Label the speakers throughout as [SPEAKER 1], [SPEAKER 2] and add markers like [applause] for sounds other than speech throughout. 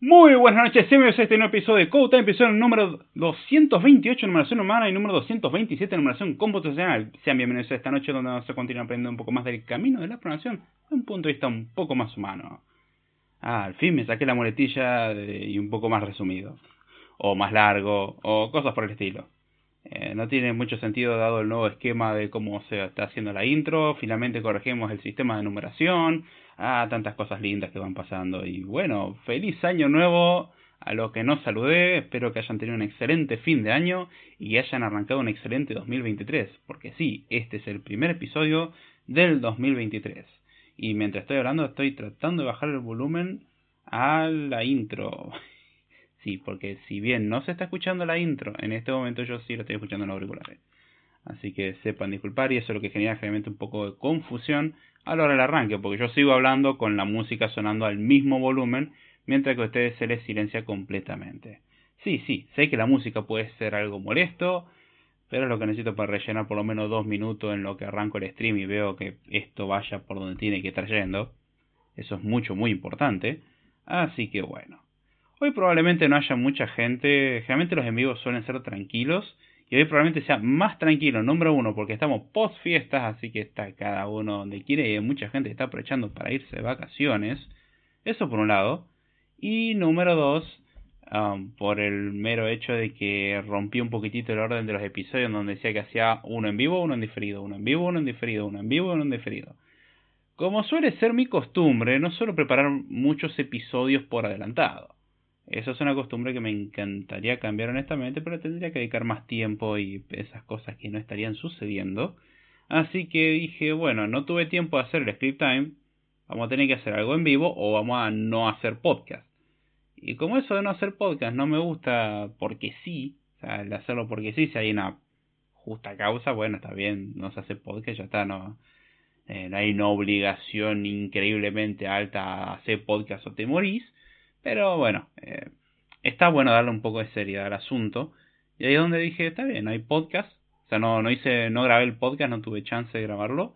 [SPEAKER 1] Muy buenas noches, bienvenidos a este nuevo episodio de Code Time, episodio número 228 en numeración humana y número 227 en numeración computacional. Sean bienvenidos a esta noche donde vamos a continuar aprendiendo un poco más del camino de la programación desde un punto de vista un poco más humano. Ah, al fin me saqué la muletilla y un poco más resumido, o más largo, o cosas por el estilo. Eh, no tiene mucho sentido dado el nuevo esquema de cómo se está haciendo la intro, finalmente corregimos el sistema de numeración, ah, tantas cosas lindas que van pasando. Y bueno, feliz año nuevo a los que no saludé, espero que hayan tenido un excelente fin de año y hayan arrancado un excelente 2023, porque sí, este es el primer episodio del 2023. Y mientras estoy hablando estoy tratando de bajar el volumen a la intro. [laughs] Sí, porque si bien no se está escuchando la intro, en este momento yo sí lo estoy escuchando en los auriculares. Así que sepan disculpar y eso es lo que genera generalmente un poco de confusión a la hora del arranque, porque yo sigo hablando con la música sonando al mismo volumen, mientras que a ustedes se les silencia completamente. Sí, sí, sé que la música puede ser algo molesto, pero es lo que necesito para rellenar por lo menos dos minutos en lo que arranco el stream y veo que esto vaya por donde tiene que estar yendo. Eso es mucho, muy importante. Así que bueno. Hoy probablemente no haya mucha gente, generalmente los en vivo suelen ser tranquilos y hoy probablemente sea más tranquilo, número uno, porque estamos post fiestas, así que está cada uno donde quiere y mucha gente está aprovechando para irse de vacaciones. Eso por un lado. Y número dos, um, por el mero hecho de que rompí un poquitito el orden de los episodios donde decía que hacía uno en vivo, uno en diferido, uno en vivo, uno en diferido, uno en vivo, uno en diferido. Como suele ser mi costumbre, no suelo preparar muchos episodios por adelantado. Eso es una costumbre que me encantaría cambiar honestamente, pero tendría que dedicar más tiempo y esas cosas que no estarían sucediendo. Así que dije, bueno, no tuve tiempo de hacer el script time, vamos a tener que hacer algo en vivo o vamos a no hacer podcast. Y como eso de no hacer podcast no me gusta porque sí, o sea, el hacerlo porque sí, si hay una justa causa, bueno, está bien, no se hace podcast, ya está, no, eh, no hay una obligación increíblemente alta a hacer podcast o te morís. Pero bueno, eh, está bueno darle un poco de seriedad al asunto. Y ahí es donde dije, está bien, hay podcast. O sea, no, no hice, no grabé el podcast, no tuve chance de grabarlo.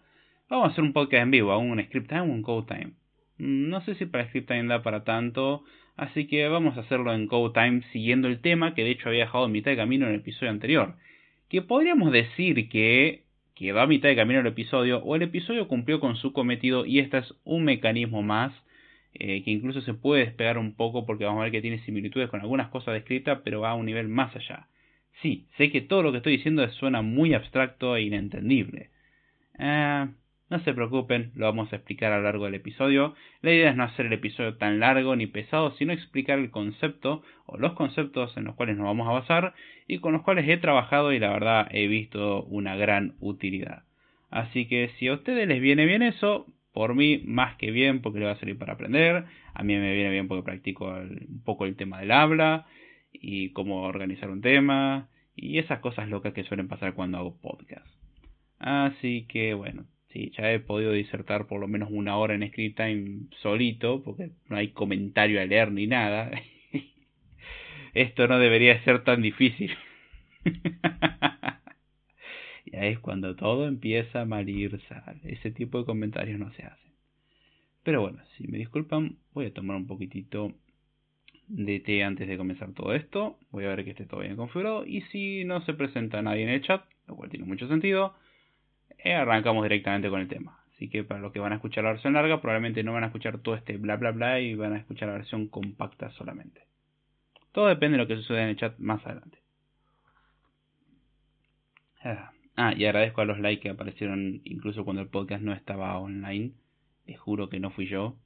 [SPEAKER 1] Vamos a hacer un podcast en vivo, un script time, un code time. No sé si para script time da para tanto, así que vamos a hacerlo en code time siguiendo el tema que de hecho había dejado en mitad de camino en el episodio anterior. Que podríamos decir que quedó a mitad de camino el episodio o el episodio cumplió con su cometido y este es un mecanismo más eh, que incluso se puede despegar un poco porque vamos a ver que tiene similitudes con algunas cosas descritas, pero va a un nivel más allá. Sí, sé que todo lo que estoy diciendo suena muy abstracto e inentendible. Eh, no se preocupen, lo vamos a explicar a lo largo del episodio. La idea es no hacer el episodio tan largo ni pesado, sino explicar el concepto o los conceptos en los cuales nos vamos a basar y con los cuales he trabajado y la verdad he visto una gran utilidad. Así que si a ustedes les viene bien eso, por mí, más que bien, porque le va a servir para aprender. A mí me viene bien porque practico un poco el tema del habla y cómo organizar un tema y esas cosas locas que suelen pasar cuando hago podcast. Así que bueno, sí, ya he podido disertar por lo menos una hora en Script Time solito, porque no hay comentario a leer ni nada. [laughs] Esto no debería ser tan difícil. [laughs] Es cuando todo empieza a malir. Ese tipo de comentarios no se hacen. Pero bueno, si me disculpan, voy a tomar un poquitito de té antes de comenzar todo esto. Voy a ver que esté todo bien configurado. Y si no se presenta nadie en el chat, lo cual tiene mucho sentido, eh, arrancamos directamente con el tema. Así que para los que van a escuchar la versión larga, probablemente no van a escuchar todo este bla bla bla y van a escuchar la versión compacta solamente. Todo depende de lo que suceda en el chat más adelante. Ah. Ah, y agradezco a los likes que aparecieron incluso cuando el podcast no estaba online. Les juro que no fui yo.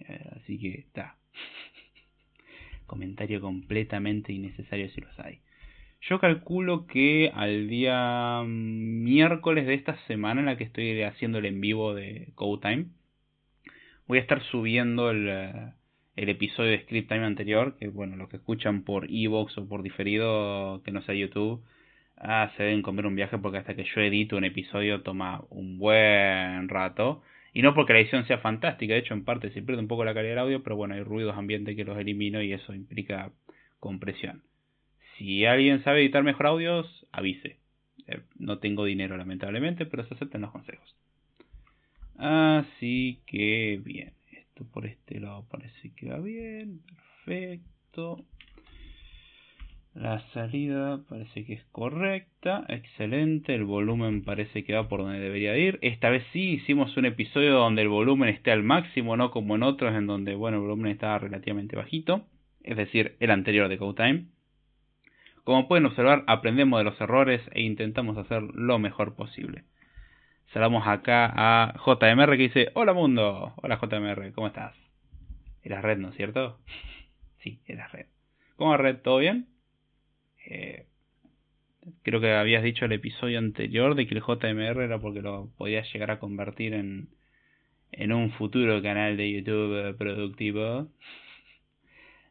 [SPEAKER 1] Eh, así que está. [laughs] Comentario completamente innecesario si los hay. Yo calculo que al día miércoles de esta semana en la que estoy haciendo el en vivo de Code Time, voy a estar subiendo el, eh, el episodio de Script Time anterior, que bueno, los que escuchan por Evox o por diferido, que no sea YouTube, ah, se deben comer un viaje porque hasta que yo edito un episodio toma un buen rato. Y no porque la edición sea fantástica, de hecho en parte se pierde un poco la calidad del audio, pero bueno, hay ruidos ambientes que los elimino y eso implica compresión. Si alguien sabe editar mejor audios, avise. Eh, no tengo dinero lamentablemente, pero se aceptan los consejos. Así que bien, esto por este lado parece que va bien, Perfecto. La salida parece que es correcta, excelente, el volumen parece que va por donde debería ir. Esta vez sí hicimos un episodio donde el volumen esté al máximo, no como en otros en donde bueno, el volumen estaba relativamente bajito, es decir, el anterior de Time. Como pueden observar, aprendemos de los errores e intentamos hacer lo mejor posible. Saludamos acá a JMR que dice, hola mundo, hola JMR, ¿cómo estás? Eras red, ¿no es cierto? [laughs] sí, eras red. ¿Cómo red? ¿Todo bien? Eh, creo que habías dicho el episodio anterior de que el JMR era porque lo podías llegar a convertir en, en un futuro canal de YouTube productivo.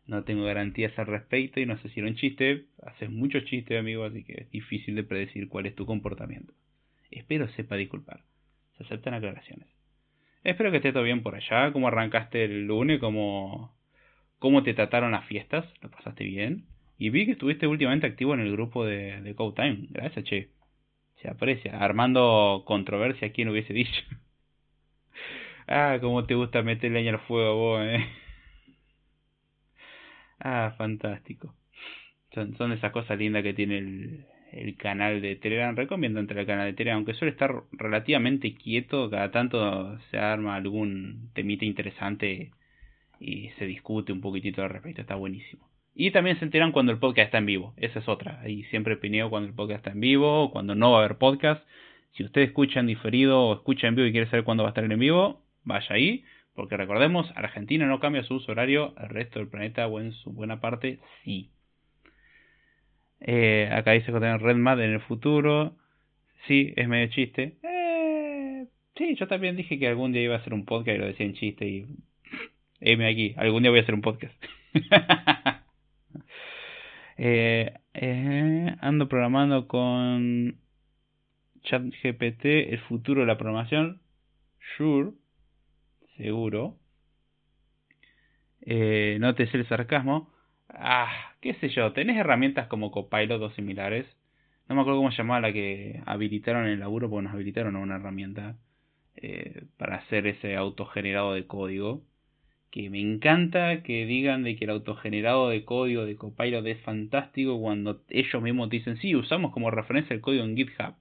[SPEAKER 1] No tengo garantías al respecto y no sé si era un chiste. Haces muchos chistes, amigo, así que es difícil de predecir cuál es tu comportamiento. Espero sepa disculpar. Se aceptan aclaraciones. Espero que esté todo bien por allá. ¿Cómo arrancaste el lunes? ¿Cómo, cómo te trataron las fiestas? ¿Lo pasaste bien? Y vi que estuviste últimamente activo en el grupo de, de Code Time. Gracias, che. Se aprecia. Armando controversia, ¿quién hubiese dicho? [laughs] ah, cómo te gusta meter leña al fuego vos, eh. [laughs] Ah, fantástico. Son, son esas cosas lindas que tiene el, el canal de Telegram. Recomiendo entrar al canal de Telegram, aunque suele estar relativamente quieto. Cada tanto se arma algún temita interesante y se discute un poquitito al respecto. Está buenísimo. Y también se enteran cuando el podcast está en vivo. Esa es otra. Ahí siempre pineo cuando el podcast está en vivo, o cuando no va a haber podcast. Si usted escucha diferido o escucha en vivo y quiere saber cuándo va a estar en vivo, vaya ahí. Porque recordemos, Argentina no cambia su uso horario, el resto del planeta o en su buena parte sí. Eh, acá dice que tener RedMad en el futuro. Sí, es medio chiste. Eh, sí, yo también dije que algún día iba a hacer un podcast y lo decía en chiste y... M aquí, algún día voy a hacer un podcast. [laughs] Eh, eh, ando programando con ChatGPT el futuro de la programación. Sure, seguro. Eh, sé el sarcasmo. Ah, qué sé yo, tenés herramientas como Copilot o similares. No me acuerdo cómo se llamaba la que habilitaron en el laburo, porque nos habilitaron una herramienta eh, para hacer ese autogenerado de código que me encanta que digan de que el autogenerado de código de Copilot es fantástico cuando ellos mismos dicen, sí, usamos como referencia el código en GitHub.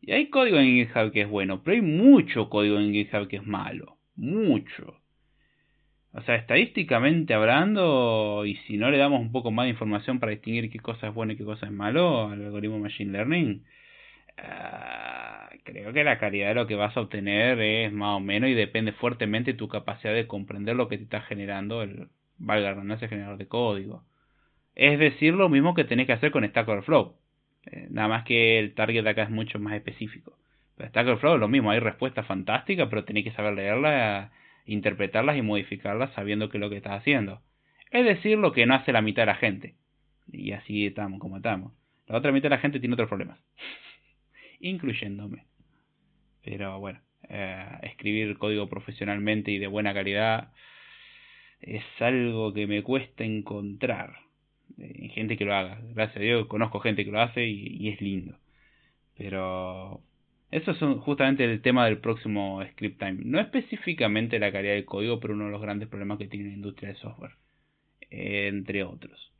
[SPEAKER 1] Y hay código en GitHub que es bueno, pero hay mucho código en GitHub que es malo. Mucho. O sea, estadísticamente hablando, y si no le damos un poco más de información para distinguir qué cosa es bueno y qué cosa es malo al algoritmo Machine Learning, Ah, creo que la calidad de lo que vas a obtener es más o menos y depende fuertemente de tu capacidad de comprender lo que te está generando el, valga la generador de código. Es decir, lo mismo que tenés que hacer con Stack Overflow. Eh, nada más que el target acá es mucho más específico. Pero Stack Overflow es lo mismo, hay respuestas fantásticas, pero tenés que saber leerlas, interpretarlas y modificarlas sabiendo qué es lo que estás haciendo. Es decir, lo que no hace la mitad de la gente. Y así estamos como estamos. La otra mitad de la gente tiene otros problemas [laughs] incluyéndome. Pero bueno, eh, escribir código profesionalmente y de buena calidad es algo que me cuesta encontrar. En gente que lo haga. Gracias a Dios conozco gente que lo hace y, es lindo. Pero eso es justamente el tema del próximo Script Time. No específicamente la calidad del código, pero uno de los grandes problemas que tiene la industria de software. Entre otros.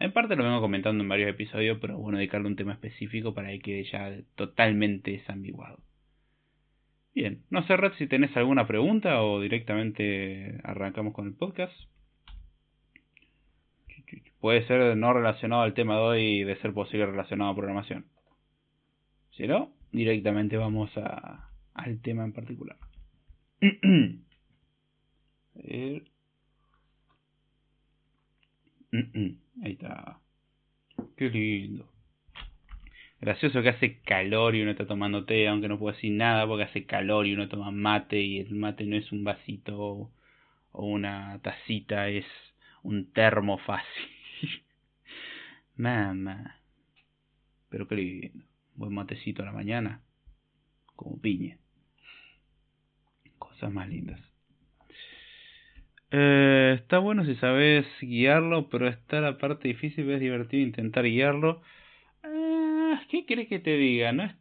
[SPEAKER 1] En parte lo vengo comentando en varios episodios, pero bueno, dedicarle un tema específico para que ya totalmente desambiguado. Bien, no sé, Red, si tenés alguna pregunta o directamente arrancamos con el podcast. Puede ser no relacionado al tema de hoy, de ser posible relacionado a programación. Si no, directamente vamos a, al tema en particular. [clears throat] [clears throat] Ahí está. Qué lindo. Gracioso que hace calor y uno está tomando té, aunque no puedo decir nada porque hace calor y uno toma mate y el mate no es un vasito o una tacita, es un termo fácil. [laughs] Mamá. Pero qué lindo. Buen matecito a la mañana. Como piña. Cosas más lindas. Eh, está bueno si sabes guiarlo, pero está la parte difícil, es divertido intentar guiarlo. ¿Qué crees que te diga? No, es,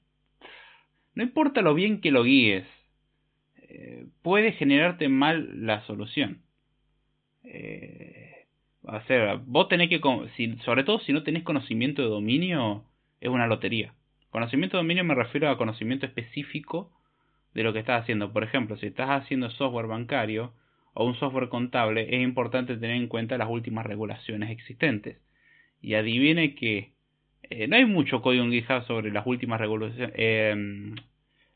[SPEAKER 1] no importa lo bien que lo guíes, eh, puede generarte mal la solución. Eh, O sea, vos tenés que, si, sobre todo si no tenés conocimiento de dominio, es una lotería. Conocimiento de dominio me refiero a conocimiento específico de lo que estás haciendo. Por ejemplo, si estás haciendo software bancario o un software contable, es importante tener en cuenta las últimas regulaciones existentes. Y adivine que eh, no hay mucho código en GitHub sobre las últimas regulaciones, em,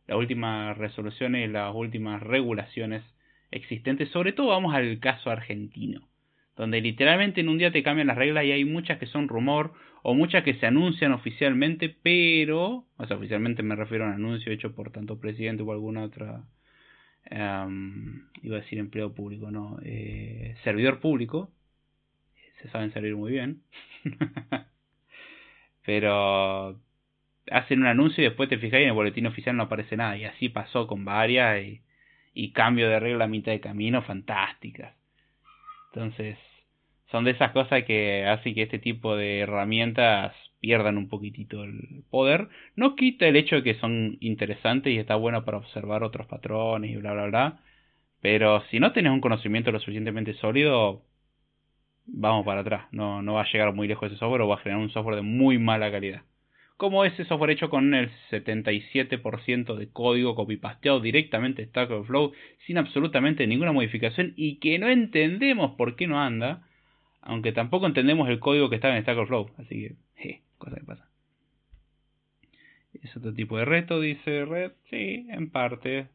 [SPEAKER 1] las últimas resoluciones, las últimas regulaciones existentes. Sobre todo vamos al caso argentino, donde literalmente en un día te cambian las reglas y hay muchas que son rumor o muchas que se anuncian oficialmente, pero, o sea, oficialmente me refiero a un anuncio hecho por tanto presidente o alguna otra, em, iba a decir empleo público, no, eh, servidor público, se saben servir muy bien. [laughs] Pero hacen un anuncio y después te fijas y en el boletín oficial no aparece nada. Y así pasó con varias y, y cambio de regla a mitad de camino fantásticas. Entonces, son de esas cosas que hacen que este tipo de herramientas pierdan un poquitito el poder. No quita el hecho de que son interesantes y está bueno para observar otros patrones y bla bla bla. Pero si no tenés un conocimiento lo suficientemente sólido, vamos para atrás. No, no va a llegar muy lejos ese software o va a generar un software de muy mala calidad. Como ese software hecho con el 77% de código copy-pasteado directamente de Stack Overflow sin absolutamente ninguna modificación y que no entendemos por qué no anda, aunque tampoco entendemos el código que está en Stack Overflow. Así que, je, cosa que pasa. Es otro tipo de reto, dice Red. Sí, en parte.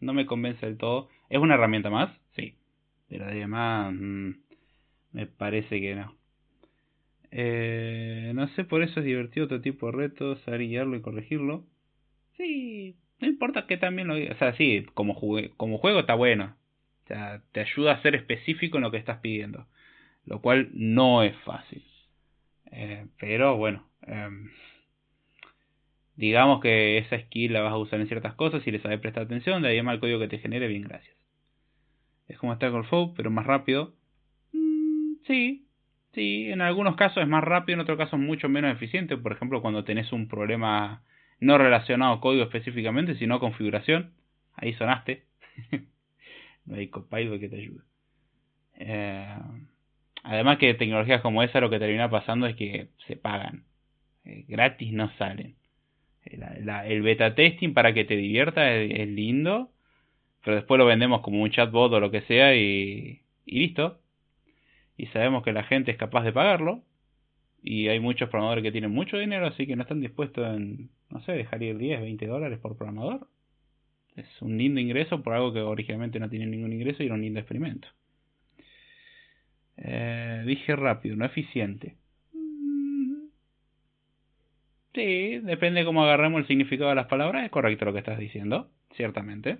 [SPEAKER 1] No me convence del todo. ¿Es una herramienta más? Sí. Pero además... Mm, me parece que no. Eh, no sé, por eso es divertido otro tipo de retos, saber guiarlo y corregirlo. Sí, no importa que también lo O sea, sí, como, como juego está bueno. O sea, te ayuda a ser específico en lo que estás pidiendo. Lo cual no es fácil. Eh, pero bueno. Em, digamos que esa skill la vas a usar en ciertas cosas y le sabes prestar atención. De ahí más el código que te genere, bien, gracias. Es como Stack Overflow, pero más rápido Sí, sí, en algunos casos es más rápido, en otros casos mucho menos eficiente. Por ejemplo, cuando tenés un problema no relacionado a código específicamente, sino configuración. Ahí sonaste. [laughs] no hay copilot que te ayude. Eh, además que tecnologías como esa lo que termina pasando es que se pagan. Eh, gratis no salen. el beta testing para que te divierta es, lindo, pero después lo vendemos como un chatbot o lo que sea y, y listo y sabemos que la gente es capaz de pagarlo y hay muchos programadores que tienen mucho dinero así que no están dispuestos en, no sé, dejar ir 10, 20 dólares por programador. Es un lindo ingreso por algo que originalmente no tiene ningún ingreso y era un lindo experimento. Eh, dije rápido, no eficiente. Mm. Sí, depende de cómo agarremos el significado de las palabras. Es correcto lo que estás diciendo, ciertamente.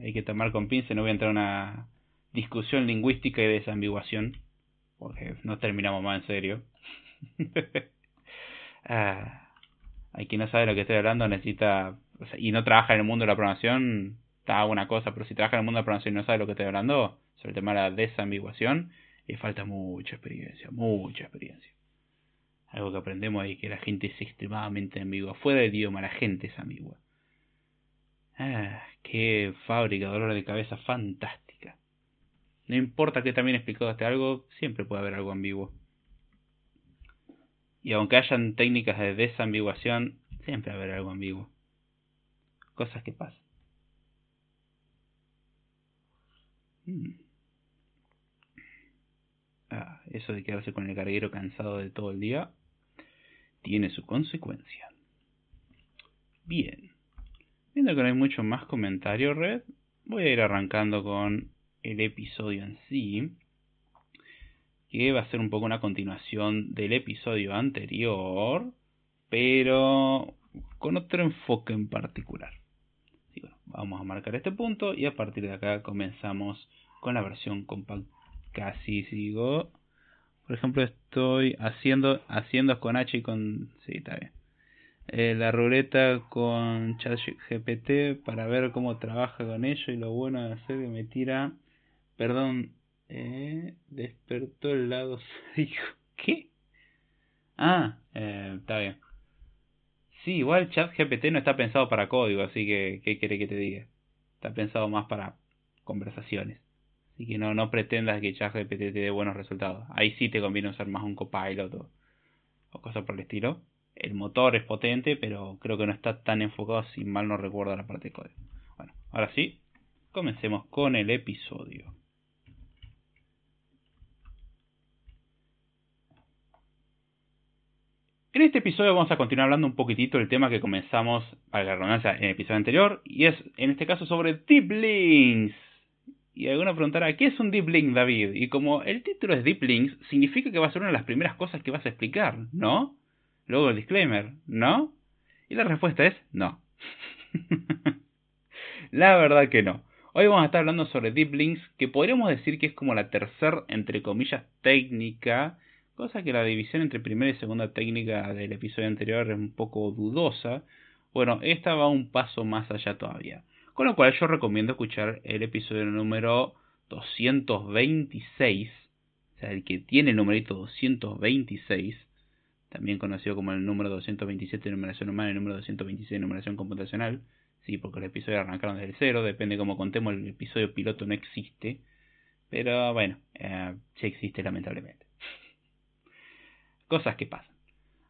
[SPEAKER 1] Hay, que tomar con pince, no voy a entrar en una discusión lingüística y desambiguación, porque no terminamos más en serio. [laughs] ah, hay quien no sabe lo que estoy hablando, necesita, y no trabaja en el mundo de la programación, está una cosa, pero si trabaja en el mundo de la programación y no sabe lo que estoy hablando, sobre el tema de la desambiguación, le falta mucha experiencia, mucha experiencia. Algo que aprendemos ahí, que la gente es extremadamente ambigua. Fuera del idioma, la gente es ambigua. Ah, qué fábrica, dolor de cabeza fantástica. No importa que también explicaste algo, siempre puede haber algo ambiguo. Y aunque hayan técnicas de desambiguación, siempre va a haber algo ambiguo. Cosas que pasan. Hmm. Ah, eso de quedarse con el carguero cansado de todo el día tiene su consecuencia. Bien. Viendo que no hay mucho más comentario, Red, voy a ir arrancando con el episodio en sí, que va a ser un poco una continuación del episodio anterior, pero con otro enfoque en particular. vamos a marcar este punto y a partir de acá comenzamos con la versión compacta. Casi sigo. Por ejemplo, estoy haciendo, haciendo con H y con... Sí, está bien. Eh, la ruleta con ChatGPT para ver cómo trabaja con ello y lo bueno de hacer que me tira Perdón, eh, despertó el lado [laughs] sádico. ¿Qué? Ah, eh, está bien. Sí, igual ChatGPT no está pensado para código, así que, ¿qué quiere que te diga? Está pensado más para conversaciones. Así que no, no pretendas que ChatGPT te dé buenos resultados. Ahí sí te conviene usar más un copilot o, o cosas por el estilo. El motor es potente, pero creo que no está tan enfocado, si mal no recuerdo, la parte de código. Bueno, ahora sí, comencemos con el episodio. En este episodio vamos a continuar hablando un poquitito del tema que comenzamos, para la redundancia, en el episodio anterior, y es en este caso sobre Deep Links. Y alguna preguntará, ¿qué es un Deep Link, David? Y como el título es Deep Links, significa que va a ser una de las primeras cosas que vas a explicar, ¿no? Luego el disclaimer, ¿no? Y la respuesta es no. [laughs] la verdad que no. Hoy vamos a estar hablando sobre Deep Links, que podríamos decir que es como la tercera, entre comillas, técnica cosa que la división entre primera y segunda técnica del episodio anterior es un poco dudosa. Bueno, esta va un paso más allá todavía. Con lo cual yo recomiendo escuchar el episodio número 226, o sea, el que tiene el numerito 226, también conocido como el número 227 de numeración humana y el número 226 de numeración computacional. Sí, porque los episodios arrancaron desde el cero, depende de cómo contemos, el episodio piloto no existe. Pero bueno, eh, sí existe lamentablemente cosas que pasan.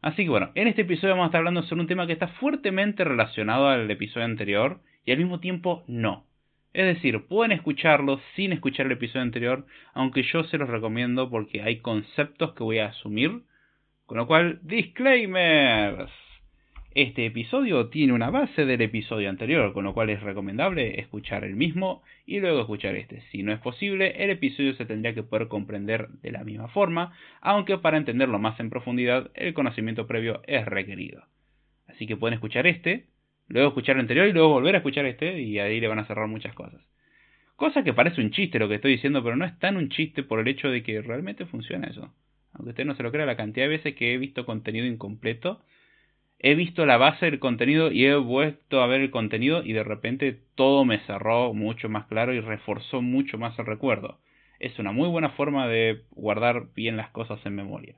[SPEAKER 1] Así que bueno, en este episodio vamos a estar hablando sobre un tema que está fuertemente relacionado al episodio anterior y al mismo tiempo no. Es decir, pueden escucharlo sin escuchar el episodio anterior, aunque yo se los recomiendo porque hay conceptos que voy a asumir. Con lo cual, disclaimers. Este episodio tiene una base del episodio anterior, con lo cual es recomendable escuchar el mismo y luego escuchar este. Si no es posible, el episodio se tendría que poder comprender de la misma forma, aunque para entenderlo más en profundidad, el conocimiento previo es requerido. Así que pueden escuchar este, luego escuchar el anterior y luego volver a escuchar este, y ahí le van a cerrar muchas cosas. Cosa que parece un chiste lo que estoy diciendo, pero no es tan un chiste por el hecho de que realmente funciona eso. Aunque usted no se lo crea, la cantidad de veces que he visto contenido incompleto he visto la base del contenido y he vuelto a ver el contenido y de repente todo me cerró mucho más claro y reforzó mucho más el recuerdo. Es una muy buena forma de guardar bien las cosas en memoria.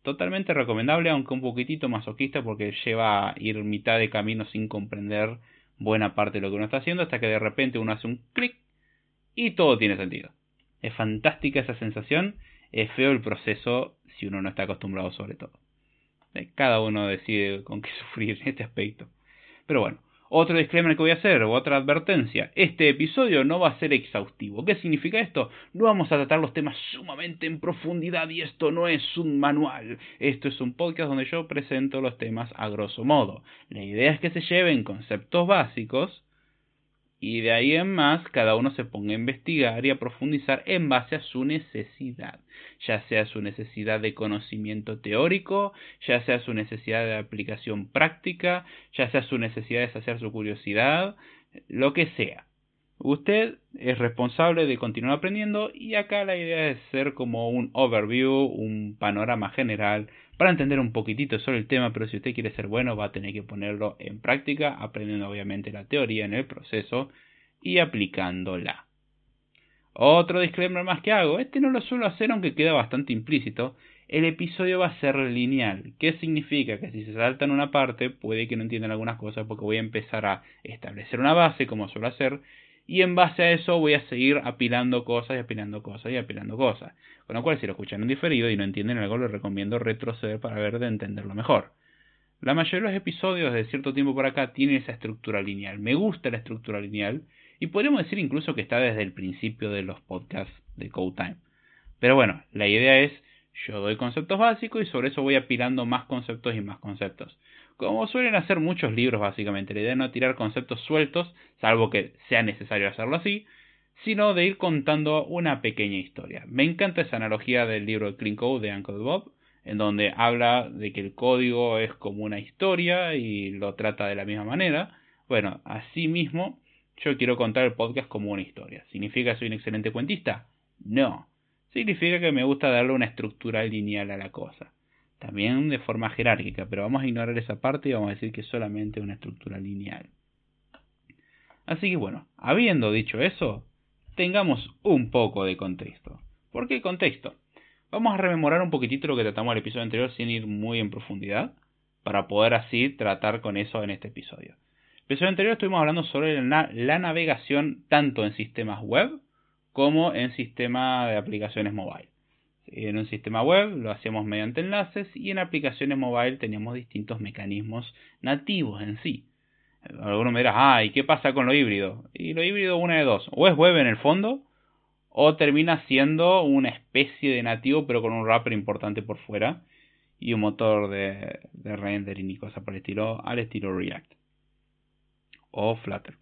[SPEAKER 1] Totalmente recomendable, aunque un poquitito masoquista porque lleva a ir mitad de camino sin comprender buena parte de lo que uno está haciendo hasta que de repente uno hace un clic y todo tiene sentido. Es fantástica esa sensación, es feo el proceso si uno no está acostumbrado sobre todo. Cada uno decide con qué [laughs] sufrir en este aspecto. Pero bueno, otro disclaimer que voy a hacer, otra advertencia. Este episodio no va a ser exhaustivo. ¿Qué significa esto? No vamos a tratar los temas sumamente en profundidad y esto no es un manual. Esto es un podcast donde yo presento los temas a grosso modo. La idea es que se lleven conceptos básicos y de ahí en más cada uno se ponga a investigar y a profundizar en base a su necesidad, ya sea su necesidad de conocimiento teórico, ya sea su necesidad de aplicación práctica, ya sea su necesidad de saciar su curiosidad, lo que sea. Usted es responsable de continuar aprendiendo y acá la idea es ser como un overview, un panorama general para entender un poquitito sobre el tema, pero si usted quiere ser bueno va a tener que ponerlo en práctica, aprendiendo obviamente la teoría en el proceso y aplicándola. Otro disclaimer más que hago, este no lo suelo hacer aunque queda bastante implícito, el episodio va a ser lineal. ¿Qué significa? Que si se saltan una parte puede que no entiendan algunas cosas porque voy a empezar a establecer una base como suelo hacer y en base a eso voy a seguir apilando cosas y apilando cosas y apilando cosas. Con lo cual, si lo escuchan en diferido y no entienden algo, les recomiendo retroceder para ver de entenderlo mejor. La mayoría de los episodios de cierto tiempo por acá tienen esa estructura lineal. Me gusta la estructura lineal y podríamos decir incluso que está desde el principio de los podcasts de Code Time. Pero bueno, la idea es yo doy conceptos básicos y sobre eso voy apilando más conceptos y más conceptos. Como suelen hacer muchos libros básicamente, la idea no tirar conceptos sueltos, salvo que sea necesario hacerlo así, sino de ir contando una pequeña historia. Me encanta esa analogía del libro Clean Code de Uncle Bob, en donde habla de que el código es como una historia y lo trata de la misma manera. Bueno, así mismo yo quiero contar el podcast como una historia. ¿Significa que soy un excelente cuentista? No. Significa que me gusta darle una estructura lineal a la cosa también de forma jerárquica, pero vamos a ignorar esa parte y vamos a decir que es solamente una estructura lineal. Así que bueno, habiendo dicho eso, tengamos un poco de contexto. ¿Por qué contexto? Vamos a rememorar un poquitito lo que tratamos en el episodio anterior sin ir muy en profundidad, para poder así tratar con eso en este episodio. El episodio anterior estuvimos hablando sobre la navegación tanto en sistemas web como en sistema de aplicaciones mobile. En un sistema web lo hacíamos mediante enlaces y en aplicaciones mobile teníamos distintos mecanismos nativos en sí. Algunos me dirán, ah, ¿y qué pasa con lo híbrido? Y lo híbrido una de dos, o es web en el fondo, o termina siendo una especie de nativo pero con un wrapper importante por fuera y un motor de, de rendering y cosas por el estilo, al estilo React o Flutter.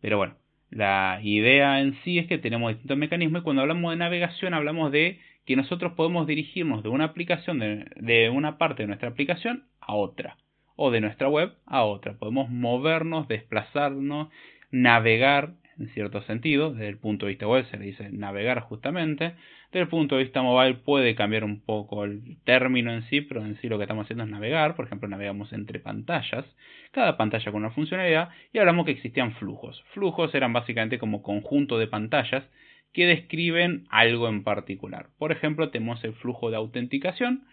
[SPEAKER 1] Pero bueno, la idea en sí es que tenemos distintos mecanismos y cuando hablamos de navegación hablamos de que nosotros podemos dirigirnos de una aplicación, de, de una parte de nuestra aplicación a otra o de nuestra web a otra. Podemos movernos, desplazarnos, navegar en cierto sentido, desde el punto de vista web se le dice navegar justamente, desde el punto de vista mobile puede cambiar un poco el término en sí, pero en sí lo que estamos haciendo es navegar, por ejemplo navegamos entre pantallas, cada pantalla con una funcionalidad, y hablamos que existían flujos. Flujos eran básicamente como conjunto de pantallas que describen algo en particular. Por ejemplo, tenemos el flujo de autenticación,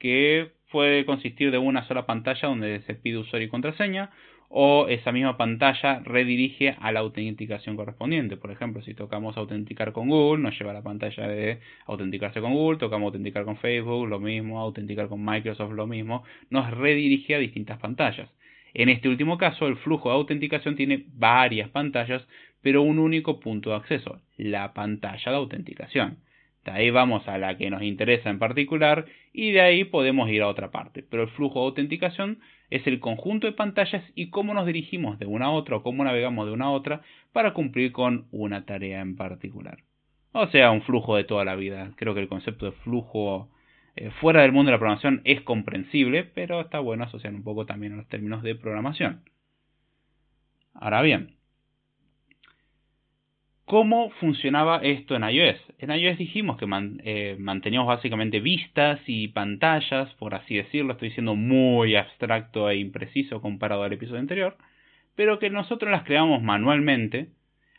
[SPEAKER 1] que puede consistir de una sola pantalla donde se pide usuario y contraseña, o esa misma pantalla redirige a la autenticación correspondiente. Por ejemplo, si tocamos autenticar con Google, nos lleva a la pantalla de autenticarse con Google, tocamos autenticar con Facebook, lo mismo, autenticar con Microsoft, lo mismo, nos redirige a distintas pantallas. En este último caso, el flujo de autenticación tiene varias pantallas, pero un único punto de acceso, la pantalla de autenticación. De ahí vamos a la que nos interesa en particular y de ahí podemos ir a otra parte. Pero el flujo de autenticación es el conjunto de pantallas y cómo nos dirigimos de una a otra o cómo navegamos de una a otra para cumplir con una tarea en particular. O sea, un flujo de toda la vida. Creo que el concepto de flujo eh, fuera del mundo de la programación es comprensible, pero está bueno asociar un poco también a los términos de programación. Ahora bien, ¿Cómo funcionaba esto en iOS? En iOS dijimos que eh, manteníamos básicamente vistas y pantallas, por así decirlo, estoy siendo muy abstracto e impreciso comparado al episodio anterior, pero que nosotros las creamos manualmente,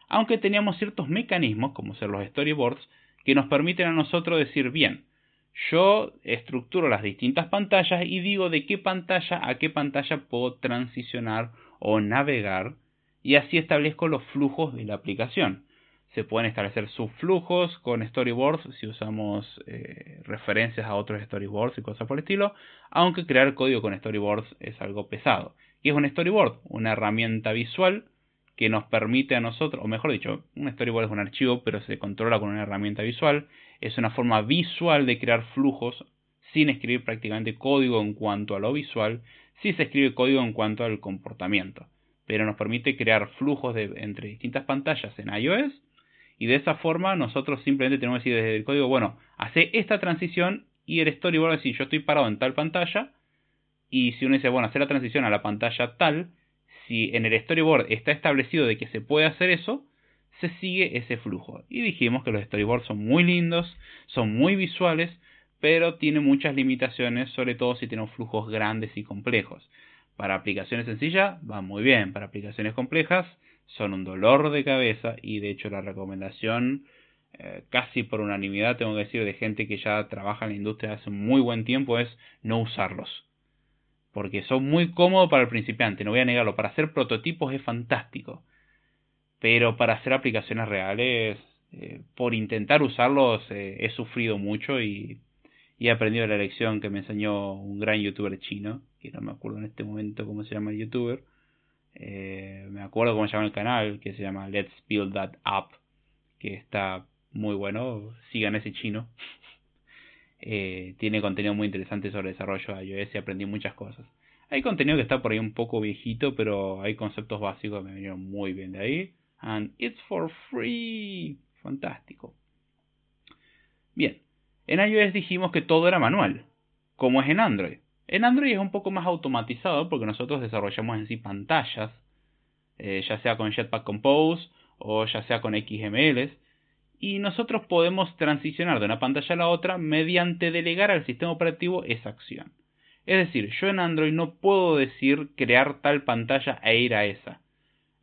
[SPEAKER 1] aunque teníamos ciertos mecanismos, como ser los storyboards, que nos permiten a nosotros decir, bien, yo estructuro las distintas pantallas y digo de qué pantalla a qué pantalla puedo transicionar o navegar, y así establezco los flujos de la aplicación se pueden establecer subflujos con storyboards si usamos eh, referencias a otros storyboards y cosas por el estilo, aunque crear código con storyboards es algo pesado. ¿Qué es un storyboard? Una herramienta visual que nos permite a nosotros, o mejor dicho, un storyboard es un archivo, pero se controla con una herramienta visual. Es una forma visual de crear flujos sin escribir prácticamente código en cuanto a lo visual, si se escribe código en cuanto al comportamiento. Pero nos permite crear flujos entre distintas pantallas en iOS y de esa forma nosotros simplemente tenemos que decir desde el código, bueno, hace esta transición y el storyboard decir, yo estoy parado en tal pantalla. Y si uno dice, bueno, hacer la transición a la pantalla tal, si en el storyboard está establecido de que se puede hacer eso, se sigue ese flujo. Y dijimos que los storyboards son muy lindos, son muy visuales, pero tienen muchas limitaciones, sobre todo si tienen flujos grandes y complejos. Para aplicaciones sencillas va muy bien, para aplicaciones complejas son un dolor de cabeza y de hecho la recomendación eh, casi por unanimidad tengo que decir de gente que ya trabaja en la industria hace muy buen tiempo es no usarlos. Porque son muy cómodos para el principiante no voy a negarlo. Para hacer prototipos es fantástico. Pero para hacer aplicaciones reales eh, por intentar usarlos eh, he sufrido mucho y, y he aprendido la lección que me enseñó un gran youtuber chino que no me acuerdo en este momento cómo se llama el youtuber eh, me acuerdo cómo se llama el canal, que se llama Let's Build That App, que está muy bueno, sigan ese chino. [laughs] Eh, tiene contenido muy interesante sobre desarrollo de iOS y aprendí muchas cosas. Hay contenido que está por ahí un poco viejito, pero hay conceptos básicos que me vinieron muy bien de ahí. And it's for free. Fantástico. Bien, en iOS dijimos que todo era manual, como es en Android. En Android es un poco más automatizado porque nosotros desarrollamos en sí pantallas, eh, ya sea con Jetpack Compose o ya sea con XML, y nosotros podemos transicionar de una pantalla a la otra mediante delegar al sistema operativo esa acción. Es decir, yo en Android no puedo decir crear tal pantalla e ir a esa.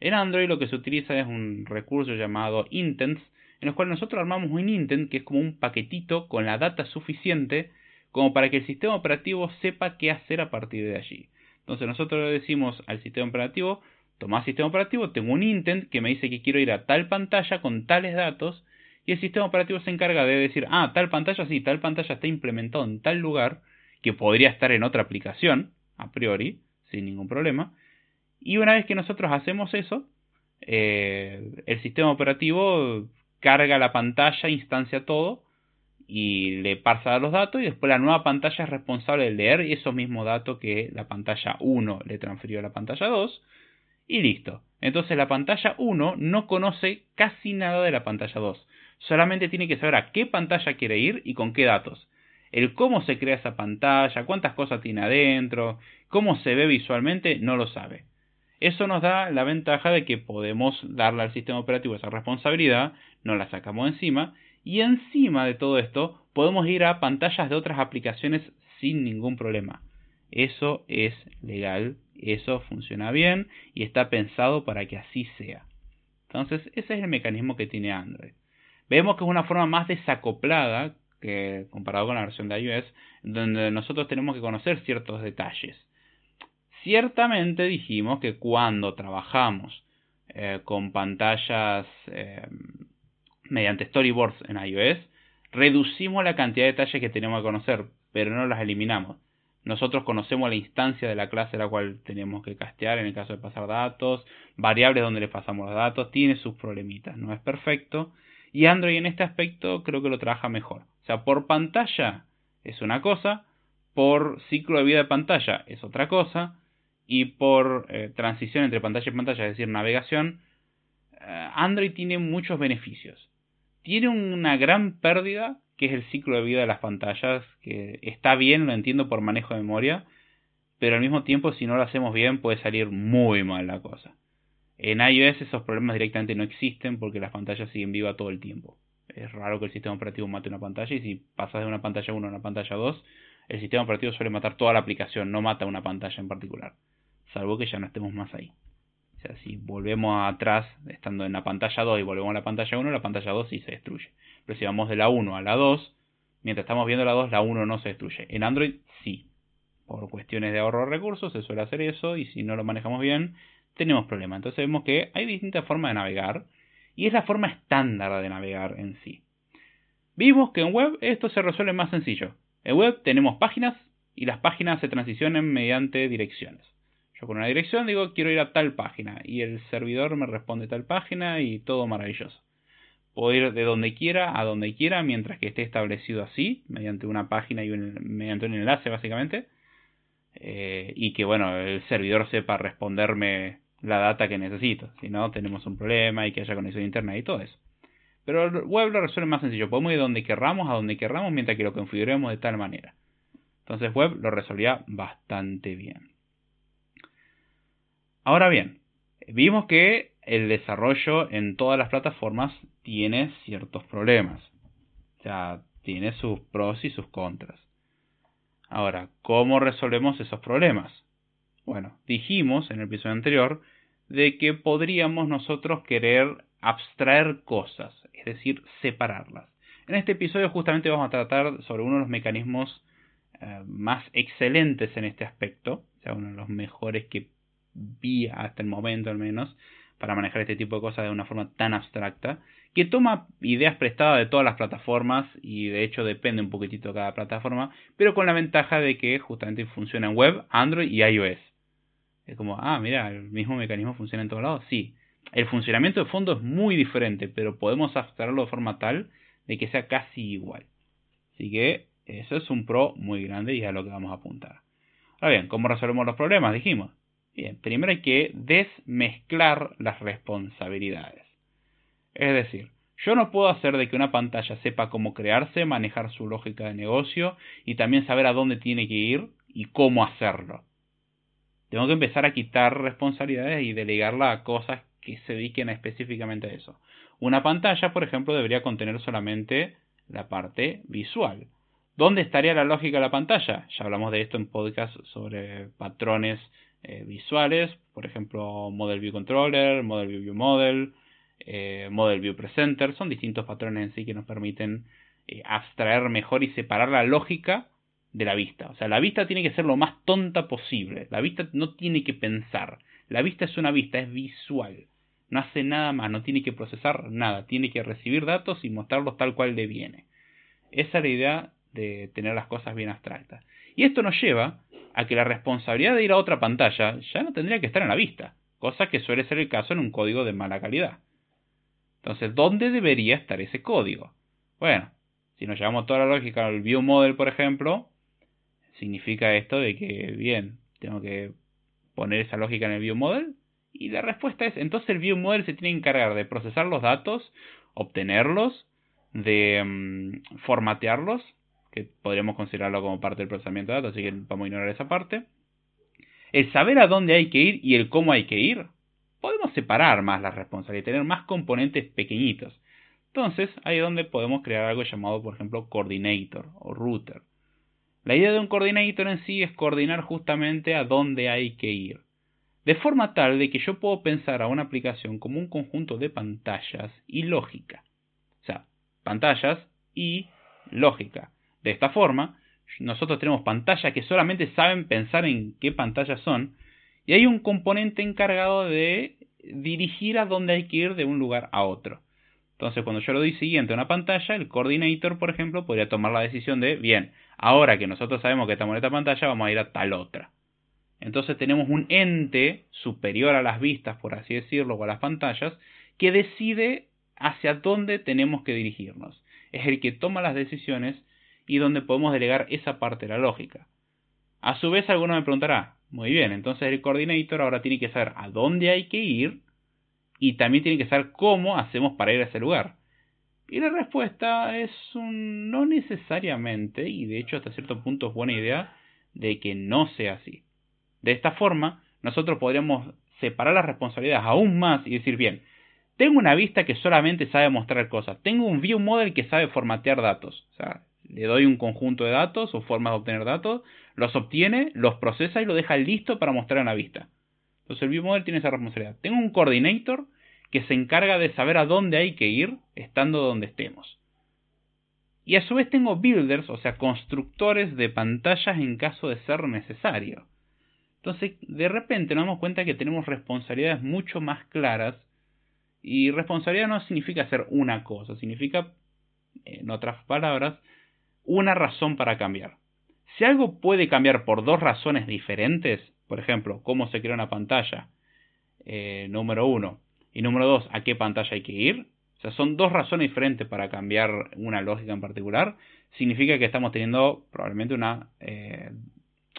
[SPEAKER 1] En Android lo que se utiliza es un recurso llamado intents, en el cual nosotros armamos un intent que es como un paquetito con la data suficiente como para que el sistema operativo sepa qué hacer a partir de allí. Entonces nosotros le decimos al sistema operativo, toma sistema operativo, tengo un intent que me dice que quiero ir a tal pantalla con tales datos y el sistema operativo se encarga de decir, ah, tal pantalla sí, tal pantalla está implementado en tal lugar, que podría estar en otra aplicación, a priori, sin ningún problema. Y una vez que nosotros hacemos eso, eh, el sistema operativo carga la pantalla, instancia todo y le pasa los datos y después la nueva pantalla es responsable de leer esos mismos datos que la pantalla 1 le transfirió a la pantalla 2 y listo. Entonces la pantalla 1 no conoce casi nada de la pantalla 2. Solamente tiene que saber a qué pantalla quiere ir y con qué datos. El cómo se crea esa pantalla, cuántas cosas tiene adentro, cómo se ve visualmente, no lo sabe. Eso nos da la ventaja de que podemos darle al sistema operativo esa responsabilidad, nos la sacamos encima y encima de todo esto podemos ir a pantallas de otras aplicaciones sin ningún problema. Eso es legal, eso funciona bien y está pensado para que así sea. Entonces, ese es el mecanismo que tiene Android. Vemos que es una forma más desacoplada que comparado con la versión de iOS, donde nosotros tenemos que conocer ciertos detalles. Ciertamente dijimos que cuando trabajamos eh, con pantallas eh, mediante storyboards en iOS, reducimos la cantidad de detalles que tenemos que conocer, pero no las eliminamos. Nosotros conocemos la instancia de la clase a la cual tenemos que castear en el caso de pasar datos, variables donde le pasamos los datos, tiene sus problemitas, no es perfecto. Y Android en este aspecto creo que lo trabaja mejor. O sea, por pantalla es una cosa, por ciclo de vida de pantalla es otra cosa, y por eh, transición entre pantalla y pantalla, es decir, navegación, eh, Android tiene muchos beneficios. Tiene una gran pérdida, que es el ciclo de vida de las pantallas, que está bien, lo entiendo por manejo de memoria, pero al mismo tiempo si no lo hacemos bien puede salir muy mal la cosa. En iOS esos problemas directamente no existen porque las pantallas siguen vivas todo el tiempo. Es raro que el sistema operativo mate una pantalla y si pasas de una pantalla 1 a una pantalla 2, el sistema operativo suele matar toda la aplicación, no mata una pantalla en particular salvo que ya no estemos más ahí. O sea, si volvemos atrás, estando en la pantalla 2 y volvemos a la pantalla 1, la pantalla 2 sí se destruye. Pero si vamos de la 1 a la 2, mientras estamos viendo la 2, la 1 no se destruye. En Android sí. Por cuestiones de ahorro de recursos se suele hacer eso y si no lo manejamos bien, tenemos problemas. Entonces vemos que hay distintas formas de navegar y es la forma estándar de navegar en sí. Vimos que en web esto se resuelve más sencillo. En web tenemos páginas y las páginas se transicionan mediante direcciones. Yo con una dirección digo quiero ir a tal página y el servidor me responde tal página y todo maravilloso. Puedo ir de donde quiera a donde quiera mientras que esté establecido así, mediante una página y un, mediante un enlace básicamente. Eh, y que bueno, el servidor sepa responderme la data que necesito. Si no, tenemos un problema y que haya conexión a internet y todo eso. Pero el web lo resuelve más sencillo. Podemos ir donde querramos, a donde querramos, mientras que lo configuremos de tal manera. Entonces web lo resolvía bastante bien. Ahora bien, vimos que el desarrollo en todas las plataformas tiene ciertos problemas. O sea, tiene sus pros y sus contras. Ahora, ¿cómo resolvemos esos problemas? Bueno, dijimos en el episodio anterior de que podríamos nosotros querer abstraer cosas, es decir, separarlas. En este episodio justamente vamos a tratar sobre uno de los mecanismos eh, más excelentes en este aspecto, o sea, uno de los mejores que vi hasta el momento al menos, para manejar este tipo de cosas de una forma tan abstracta, que toma ideas prestadas de todas las plataformas y de hecho depende un poquitito de cada plataforma, pero con la ventaja de que justamente funciona en web, Android y iOS. Es como, ah, mira, el mismo mecanismo funciona en todos lados. Sí, el funcionamiento de fondo es muy diferente, pero podemos abstraerlo de forma tal de que sea casi igual. Así que eso es un pro muy grande y es a lo que vamos a apuntar. Ahora bien, ¿cómo resolvemos los problemas? Dijimos, Bien, primero hay que desmezclar las responsabilidades. Es decir, yo no puedo hacer de que una pantalla sepa cómo crearse, manejar su lógica de negocio y también saber a dónde tiene que ir y cómo hacerlo. Tengo que empezar a quitar responsabilidades y delegarla a cosas que se dediquen específicamente a eso. Una pantalla, por ejemplo, debería contener solamente la parte visual. ¿Dónde estaría la lógica de la pantalla? Ya hablamos de esto en podcast sobre patrones eh, visuales, por ejemplo, Model View Controller, Model View View Model, eh, Model View Presenter, son distintos patrones en sí que nos permiten eh, abstraer mejor y separar la lógica de la vista. O sea, la vista tiene que ser lo más tonta posible. La vista no tiene que pensar. La vista es una vista, es visual. No hace nada más, no tiene que procesar nada, tiene que recibir datos y mostrarlos tal cual le viene. Esa es la idea de tener las cosas bien abstractas. Y esto nos lleva a que la responsabilidad de ir a otra pantalla ya no tendría que estar en la vista, cosa que suele ser el caso en un código de mala calidad. Entonces, ¿dónde debería estar ese código? Bueno, si nos llevamos toda la lógica al view model, por ejemplo, significa esto de que, bien, tengo que poner esa lógica en el view model. Y la respuesta es, entonces el view model se tiene que encargar de procesar los datos, obtenerlos, de mm, formatearlos, podríamos considerarlo como parte del procesamiento de datos, así que vamos a ignorar esa parte. El saber a dónde hay que ir y el cómo hay que ir, podemos separar más las responsabilidades, tener más componentes pequeñitos. Entonces, ahí es donde podemos crear algo llamado, por ejemplo, coordinator o router. La idea de un coordinator en sí es coordinar justamente a dónde hay que ir. De forma tal de que yo puedo pensar a una aplicación como un conjunto de pantallas y lógica. O sea, pantallas y lógica. De esta forma, nosotros tenemos pantallas que solamente saben pensar en qué pantallas son y hay un componente encargado de dirigir a dónde hay que ir de un lugar a otro. Entonces, cuando yo lo doy siguiente a una pantalla, el coordinator, por ejemplo, podría tomar la decisión de, bien, ahora que nosotros sabemos que estamos en esta pantalla, vamos a ir a tal otra. Entonces tenemos un ente superior a las vistas, por así decirlo, o a las pantallas, que decide hacia dónde tenemos que dirigirnos. Es el que toma las decisiones y donde podemos delegar esa parte de la lógica. A su vez, alguno me preguntará, muy bien, entonces el coordinator ahora tiene que saber a dónde hay que ir y también tiene que saber cómo hacemos para ir a ese lugar. Y la respuesta es no necesariamente, y de hecho hasta cierto punto es buena idea, de que no sea así. De esta forma, nosotros podríamos separar las responsabilidades aún más y decir, bien, tengo una vista que solamente sabe mostrar cosas, tengo un view model que sabe formatear datos, o sea, le doy un conjunto de datos o formas de obtener datos, los obtiene, los procesa y lo deja listo para mostrar en la vista. Entonces el ViewModel tiene esa responsabilidad. Tengo un coordinator que se encarga de saber a dónde hay que ir estando donde estemos. Y a su vez tengo builders, o sea, constructores de pantallas en caso de ser necesario. Entonces, de repente nos damos cuenta que tenemos responsabilidades mucho más claras. Y responsabilidad no significa hacer una cosa, significa, en otras palabras, una razón para cambiar. Si algo puede cambiar por dos razones diferentes, por ejemplo, cómo se crea una pantalla, eh, número uno, y número dos, a qué pantalla hay que ir, o sea, son dos razones diferentes para cambiar una lógica en particular, significa que estamos teniendo probablemente una, eh,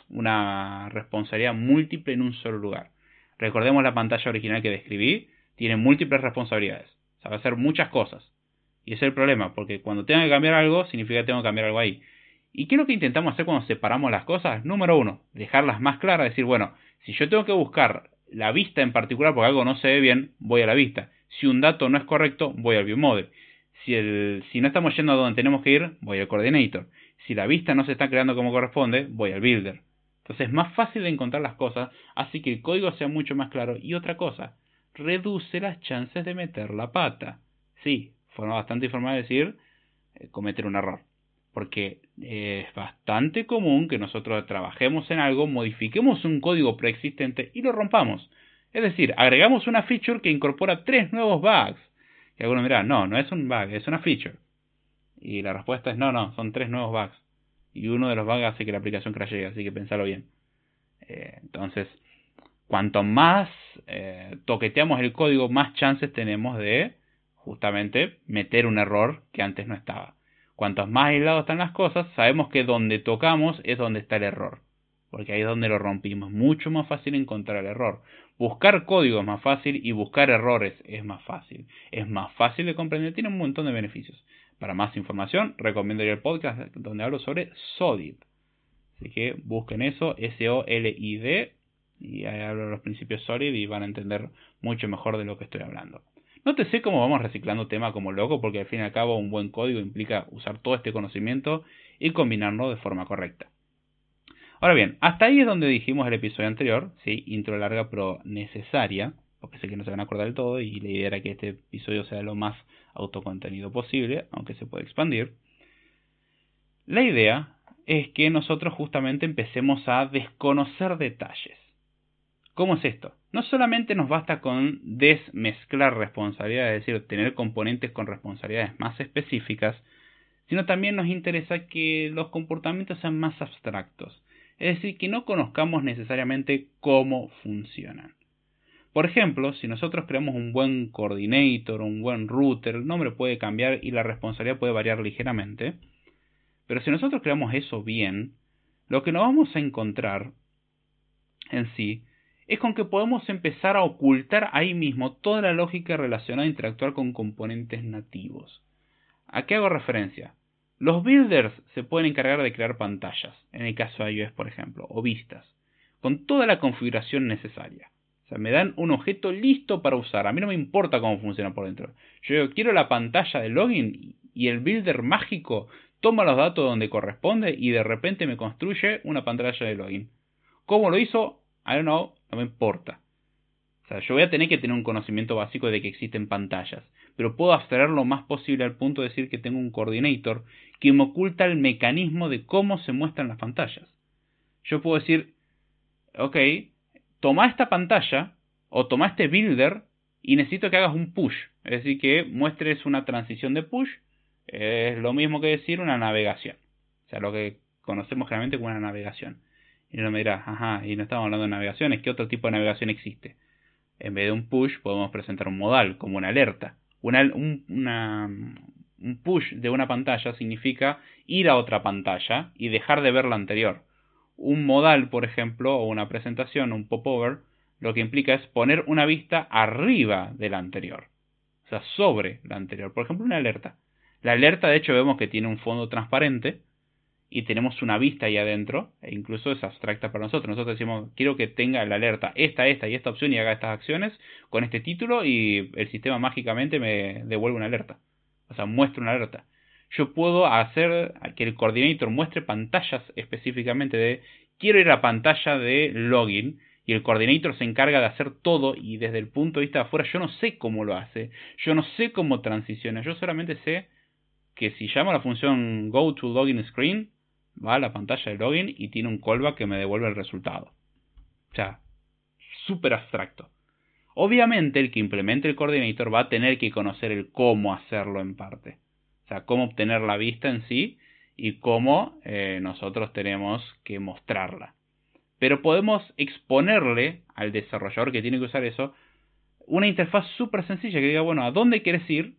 [SPEAKER 1] una responsabilidad múltiple en un solo lugar. Recordemos la pantalla original que describí, tiene múltiples responsabilidades, sabe hacer muchas cosas. Y es el problema, porque cuando tengo que cambiar algo, significa que tengo que cambiar algo ahí. ¿Y qué es lo que intentamos hacer cuando separamos las cosas? Número uno, dejarlas más claras, decir, bueno, si yo tengo que buscar la vista en particular porque algo no se ve bien, voy a la vista. Si un dato no es correcto, voy al viewmodel. Si, el, si no estamos yendo a donde tenemos que ir, voy al coordinator. Si la vista no se está creando como corresponde, voy al builder. Entonces es más fácil de encontrar las cosas, así que el código sea mucho más claro. Y otra cosa, reduce las chances de meter la pata. Sí, forma bastante informal de decir eh, cometer un error porque es bastante común que nosotros trabajemos en algo, modifiquemos un código preexistente y lo rompamos. Es decir, agregamos una feature que incorpora tres nuevos bugs. Y algunos dirán, no, no es un bug, es una feature. Y la respuesta es no, no, son tres nuevos bugs. Y uno de los bugs hace que la aplicación crashe, así que pensalo bien. Eh, entonces, cuanto más eh, toqueteamos el código, más chances tenemos de justamente meter un error que antes no estaba. Cuantos más aislados están las cosas, sabemos que donde tocamos es donde está el error. Porque ahí es donde lo rompimos. Mucho más fácil encontrar el error. Buscar código es más fácil y buscar errores es más fácil. Es más fácil de comprender, tiene un montón de beneficios. Para más información, recomiendo el podcast donde hablo sobre Solid. Así que busquen eso, S-O-L-I-D, y ahí hablo de los principios Solid y van a entender mucho mejor de lo que estoy hablando. No te sé cómo vamos reciclando tema como loco, porque al fin y al cabo un buen código implica usar todo este conocimiento y combinarlo de forma correcta. Ahora bien, hasta ahí es donde dijimos el episodio anterior, sí, intro larga pero necesaria, porque sé que no se van a acordar del todo y la idea era que este episodio sea lo más autocontenido posible, aunque se puede expandir. La idea es que nosotros justamente empecemos a desconocer detalles. ¿Cómo es esto? No solamente nos basta con desmezclar responsabilidades, es decir, tener componentes con responsabilidades más específicas, sino también nos interesa que los comportamientos sean más abstractos, es decir, que no conozcamos necesariamente cómo funcionan. Por ejemplo, si nosotros creamos un buen coordinator, un buen router, el nombre puede cambiar y la responsabilidad puede variar ligeramente, pero si nosotros creamos eso bien, lo que nos vamos a encontrar en sí es con que podemos empezar a ocultar ahí mismo toda la lógica relacionada a interactuar con componentes nativos. ¿A qué hago referencia? Los builders se pueden encargar de crear pantallas, en el caso de iOS por ejemplo, o vistas, con toda la configuración necesaria. O sea, me dan un objeto listo para usar. A mí no me importa cómo funciona por dentro. Yo quiero la pantalla de login y el builder mágico toma los datos donde corresponde y de repente me construye una pantalla de login. ¿Cómo lo hizo? I don't know, no me importa. O sea, yo voy a tener que tener un conocimiento básico de que existen pantallas, pero puedo abstraer lo más posible al punto de decir que tengo un coordinator que me oculta el mecanismo de cómo se muestran las pantallas. Yo puedo decir, ok, toma esta pantalla o toma este builder y necesito que hagas un push, es decir, que muestres una transición de push, es lo mismo que decir una navegación, o sea, lo que conocemos generalmente como una navegación. Y uno me dirá, ajá, y no estamos hablando de navegaciones, ¿qué otro tipo de navegación existe? En vez de un push podemos presentar un modal, como una alerta. Un, un push de una pantalla significa ir a otra pantalla y dejar de ver la anterior. Un modal, por ejemplo, o una presentación, un popover, lo que implica es poner una vista arriba de la anterior. O sea, sobre la anterior. Por ejemplo, una alerta. La alerta, de hecho, vemos que tiene un fondo transparente y tenemos una vista ahí adentro, e incluso es abstracta para nosotros. Nosotros decimos, quiero que tenga la alerta esta, esta y esta opción y haga estas acciones con este título y el sistema mágicamente me devuelve una alerta. O sea, muestra una alerta. Yo puedo hacer que el coordinator muestre pantallas específicamente de quiero ir a pantalla de login y el coordinator se encarga de hacer todo y desde el punto de vista de afuera yo no sé cómo lo hace, yo no sé cómo transiciona, yo solamente sé que si llamo a la función go to login screen va a la pantalla de login y tiene un callback que me devuelve el resultado. O sea, súper abstracto. Obviamente el que implemente el coordinator va a tener que conocer el cómo hacerlo en parte. O sea, cómo obtener la vista en sí y cómo eh, nosotros tenemos que mostrarla. Pero podemos exponerle al desarrollador que tiene que usar eso una interfaz súper sencilla que diga, bueno, ¿a dónde quieres ir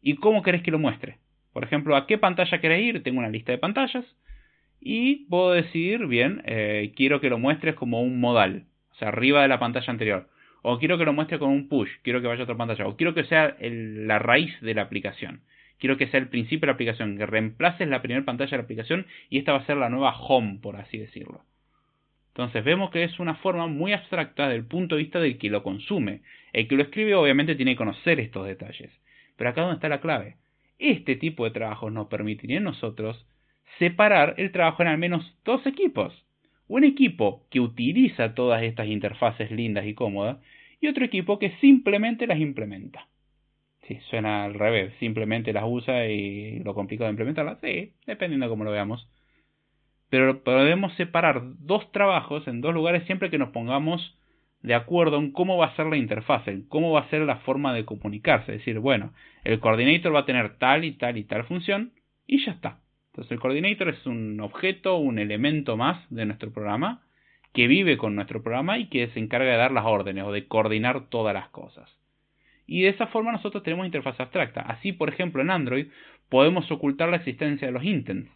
[SPEAKER 1] y cómo querés que lo muestre? Por ejemplo, ¿a qué pantalla querés ir? Tengo una lista de pantallas y puedo decir, bien, eh, quiero que lo muestres como un modal, o sea, arriba de la pantalla anterior. O quiero que lo muestre con un push, quiero que vaya a otra pantalla. O quiero que sea la raíz de la aplicación. Quiero que sea el principio de la aplicación, que reemplaces la primera pantalla de la aplicación y esta va a ser la nueva home, por así decirlo. Entonces vemos que es una forma muy abstracta del punto de vista del que lo consume. El que lo escribe obviamente tiene que conocer estos detalles. Pero acá donde está la clave. Este tipo de trabajos nos permitiría a nosotros separar el trabajo en al menos dos equipos. Un equipo que utiliza todas estas interfaces lindas y cómodas y otro equipo que simplemente las implementa. Sí, suena al revés, simplemente las usa y lo complicado de implementarlas. Sí, dependiendo de cómo lo veamos. Pero podemos separar dos trabajos en dos lugares siempre que nos pongamos de acuerdo en cómo va a ser la interfaz, en cómo va a ser la forma de comunicarse. Es decir, bueno, el coordinator va a tener tal y tal y tal función y ya está. Entonces el coordinator es un objeto, un elemento más de nuestro programa que vive con nuestro programa y que se encarga de dar las órdenes o de coordinar todas las cosas. Y de esa forma nosotros tenemos interfaz abstracta. Así, por ejemplo, en Android podemos ocultar la existencia de los intents.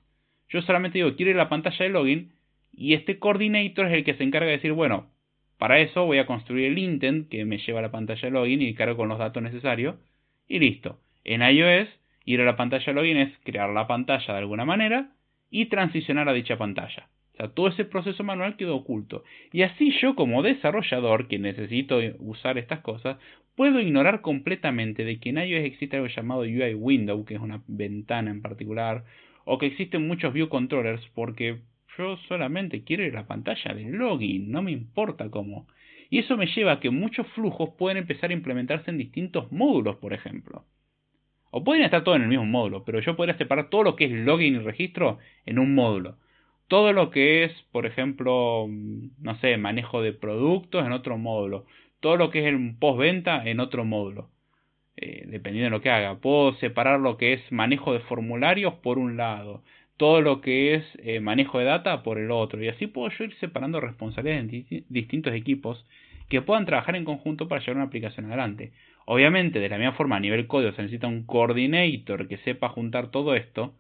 [SPEAKER 1] Yo solamente digo, quiero la pantalla de login y este coordinator es el que se encarga de decir, bueno, para eso voy a construir el intent que me lleva a la pantalla de login y cargo con los datos necesarios y listo. En iOS Ir a la pantalla login es crear la pantalla de alguna manera y transicionar a dicha pantalla. O sea, todo ese proceso manual quedó oculto. Y así yo como desarrollador que necesito usar estas cosas, puedo ignorar completamente de que en iOS existe algo llamado UI Window, que es una ventana en particular, o que existen muchos view controllers porque yo solamente quiero ir a la pantalla de login, no me importa cómo. Y eso me lleva a que muchos flujos pueden empezar a implementarse en distintos módulos, por ejemplo. O pueden estar todos en el mismo módulo, pero yo podría separar todo lo que es login y registro en un módulo. Todo lo que es, por ejemplo, no sé, manejo de productos en otro módulo. todo lo que es el postventa en otro módulo. Eh, dependiendo de lo que haga. Puedo separar lo que es manejo de formularios por un lado, todo lo que es eh, manejo de data por el otro. Y así puedo ir separando responsabilidades en distintos equipos que puedan trabajar en conjunto para llevar una aplicación adelante. Obviamente, de la misma forma, a nivel código se necesita un coordinator que sepa juntar todo esto.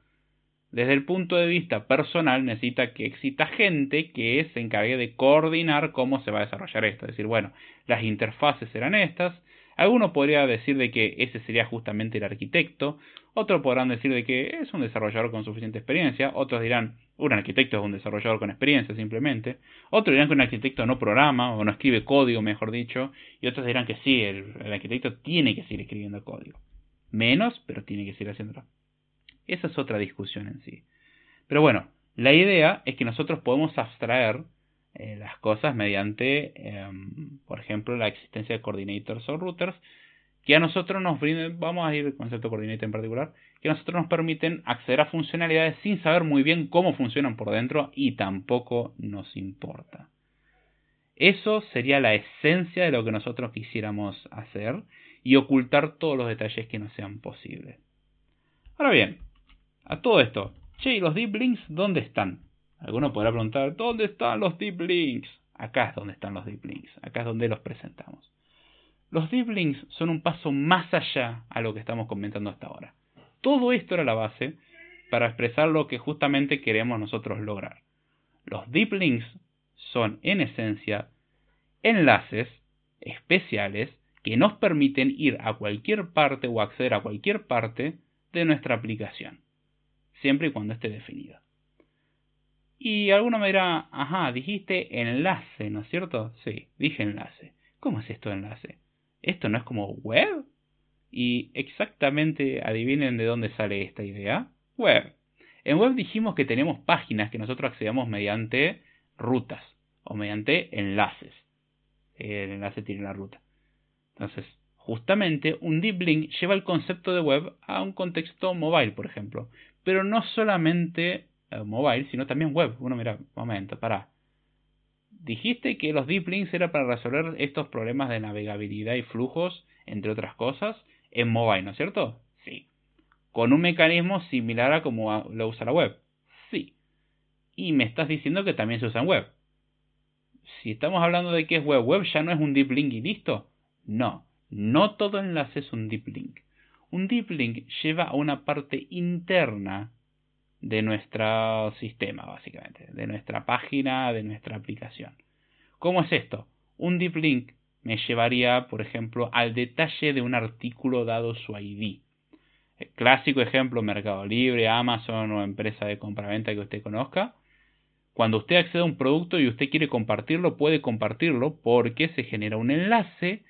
[SPEAKER 1] Desde el punto de vista personal, necesita que exista gente que se encargue de coordinar cómo se va a desarrollar esto. Es decir, bueno, las interfaces serán estas, Alguno podría decir de que ese sería justamente el arquitecto, otros podrán decir de que es un desarrollador con suficiente experiencia, otros dirán un arquitecto es un desarrollador con experiencia simplemente, otros dirán que un arquitecto no programa o no escribe código, mejor dicho, y otros dirán que sí, el, el arquitecto tiene que seguir escribiendo código. Menos, pero tiene que seguir haciéndolo. Esa es otra discusión en sí. Pero bueno, la idea es que nosotros podemos abstraer eh, las cosas mediante, em, por ejemplo, la existencia de coordinators o routers, que a nosotros nos brindan, vamos a ir al concepto coordinator en particular, que a nosotros nos permiten acceder a funcionalidades sin saber muy bien cómo funcionan por dentro y tampoco nos importa. Eso sería la esencia de lo que nosotros quisiéramos hacer y ocultar todos los detalles que no sean posibles. Ahora bien, a todo esto, che, ¿y los deep links dónde están? Alguno podrá preguntar, ¿dónde están los deep links? Acá es donde están los deep links, acá es donde los presentamos. Los deep links son un paso más allá a lo que estamos comentando hasta ahora. Todo esto era la base para expresar lo que justamente queremos nosotros lograr. Los deep links son en esencia enlaces especiales que nos permiten ir a cualquier parte o acceder a cualquier parte de nuestra aplicación, siempre y cuando esté definida. Y alguno me dirá, ajá, dijiste enlace, ¿no es cierto? Sí, dije enlace. ¿Cómo es esto enlace? ¿Esto no es como web? Y exactamente adivinen de dónde sale esta idea. Web. En web dijimos que tenemos páginas que nosotros accedemos mediante rutas o mediante enlaces. El enlace tiene la ruta. Entonces, justamente un deep link lleva el concepto de web a un contexto mobile, por ejemplo. Pero no solamente eh, mobile, sino también web. Uno mira, momento, para. Dijiste que los deep links era para resolver estos problemas de navegabilidad y flujos, entre otras cosas, en mobile, ¿no es cierto? Sí. Con un mecanismo similar a como lo usa la web. Sí. Y me estás diciendo que también se usa en web. Si estamos hablando de que es web, web ya no es un deep link y listo. No, no todo enlace es un deep link. Un deep link lleva a una parte interna de nuestro sistema, básicamente, de nuestra página, de nuestra aplicación. ¿Cómo es esto? Un deep link me llevaría, por ejemplo, al detalle de un artículo dado su ID. Clásico ejemplo, Mercado Libre, Amazon o empresa de compra-venta que usted conozca. Cuando usted accede a un producto y usted quiere compartirlo, puede compartirlo porque se genera un enlace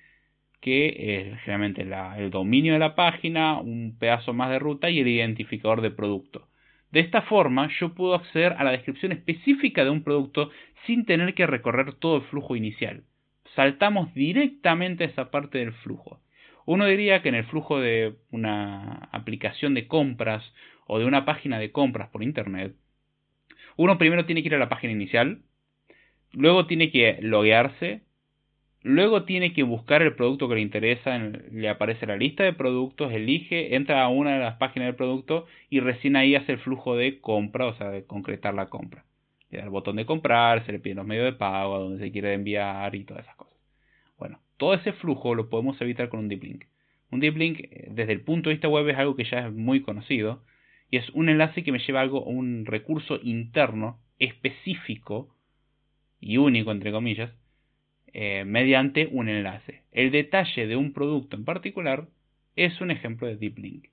[SPEAKER 1] que es generalmente el dominio de la página, un pedazo más de ruta y el identificador de producto. De esta forma, yo puedo acceder a la descripción específica de un producto sin tener que recorrer todo el flujo inicial. Saltamos directamente a esa parte del flujo. Uno diría que en el flujo de una aplicación de compras o de una página de compras por Internet, uno primero tiene que ir a la página inicial, luego tiene que loguearse, Luego tiene que buscar el producto que le interesa, le aparece la lista de productos, elige, entra a una de las páginas del producto y recién ahí hace el flujo de compra, o sea, de concretar la compra. Le da el botón de comprar, se le pide los medios de pago, a donde se quiere enviar y todas esas cosas. Bueno, todo ese flujo lo podemos evitar con un deep link. Un deep link, eh, desde el punto de vista web, es algo que ya es muy conocido y es un enlace que me lleva a algo, un recurso interno específico y único, entre comillas, eh, mediante un enlace. El detalle de un producto en particular es un ejemplo de Deep Link.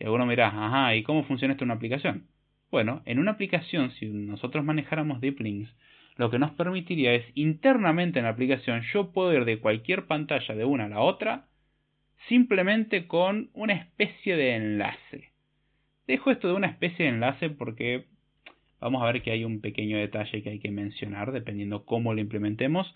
[SPEAKER 1] Y alguno dirá, ajá, ¿y cómo funciona esto en una aplicación? Bueno, en una aplicación, si nosotros manejáramos Deep Links, lo que nos permitiría es internamente en la aplicación yo puedo ir de cualquier pantalla de una a la otra simplemente con una especie de enlace. Dejo esto de una especie de enlace porque vamos a ver que hay un pequeño detalle que hay que mencionar dependiendo cómo lo implementemos.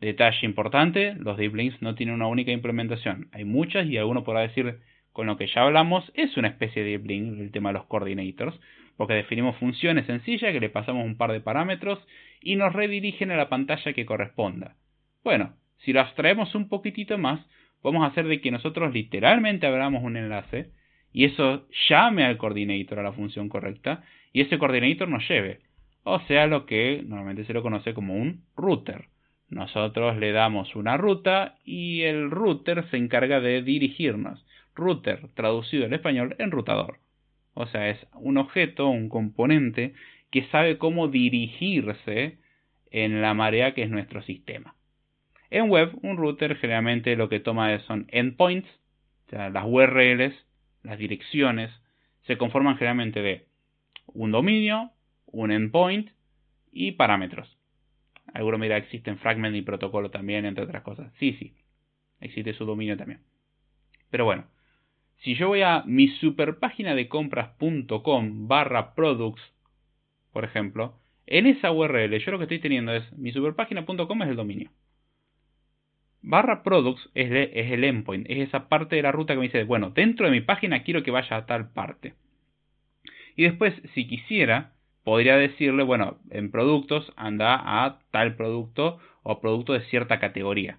[SPEAKER 1] Detalle importante, los deep links no tienen una única implementación. Hay muchas y alguno podrá decir, con lo que ya hablamos, es una especie de deep link el tema de los coordinators, porque definimos funciones sencillas que le pasamos un par de parámetros y nos redirigen a la pantalla que corresponda. Bueno, Si lo abstraemos un poquitito más, a hacer de que nosotros literalmente abramos un enlace y eso llame al coordinator a la función correcta y ese coordinator nos lleve. O sea, lo que normalmente se lo conoce como un router. Nosotros le damos una ruta y el router se encarga de dirigirnos. Router, traducido al español, enrutador. O sea, es un objeto, un componente que sabe cómo dirigirse en la marea que es nuestro sistema. En web, un router generalmente lo que toma son endpoints, o sea, las URLs, las direcciones, se conforman generalmente de un dominio, un endpoint y parámetros. Algunos mira, existen fragment y protocolo también, entre otras cosas. Sí, sí, existe su dominio también. Pero bueno, si yo voy a mi superpágina de compras.com barra products, por ejemplo, en esa URL yo lo que estoy teniendo es mi superpágina.com es el dominio. Barra products es, es, el endpoint, es esa parte de la ruta que me dice, bueno, dentro de mi página quiero que vaya a tal parte. Y después, si quisiera, podría decirle, bueno, en productos anda a tal producto o producto de cierta categoría.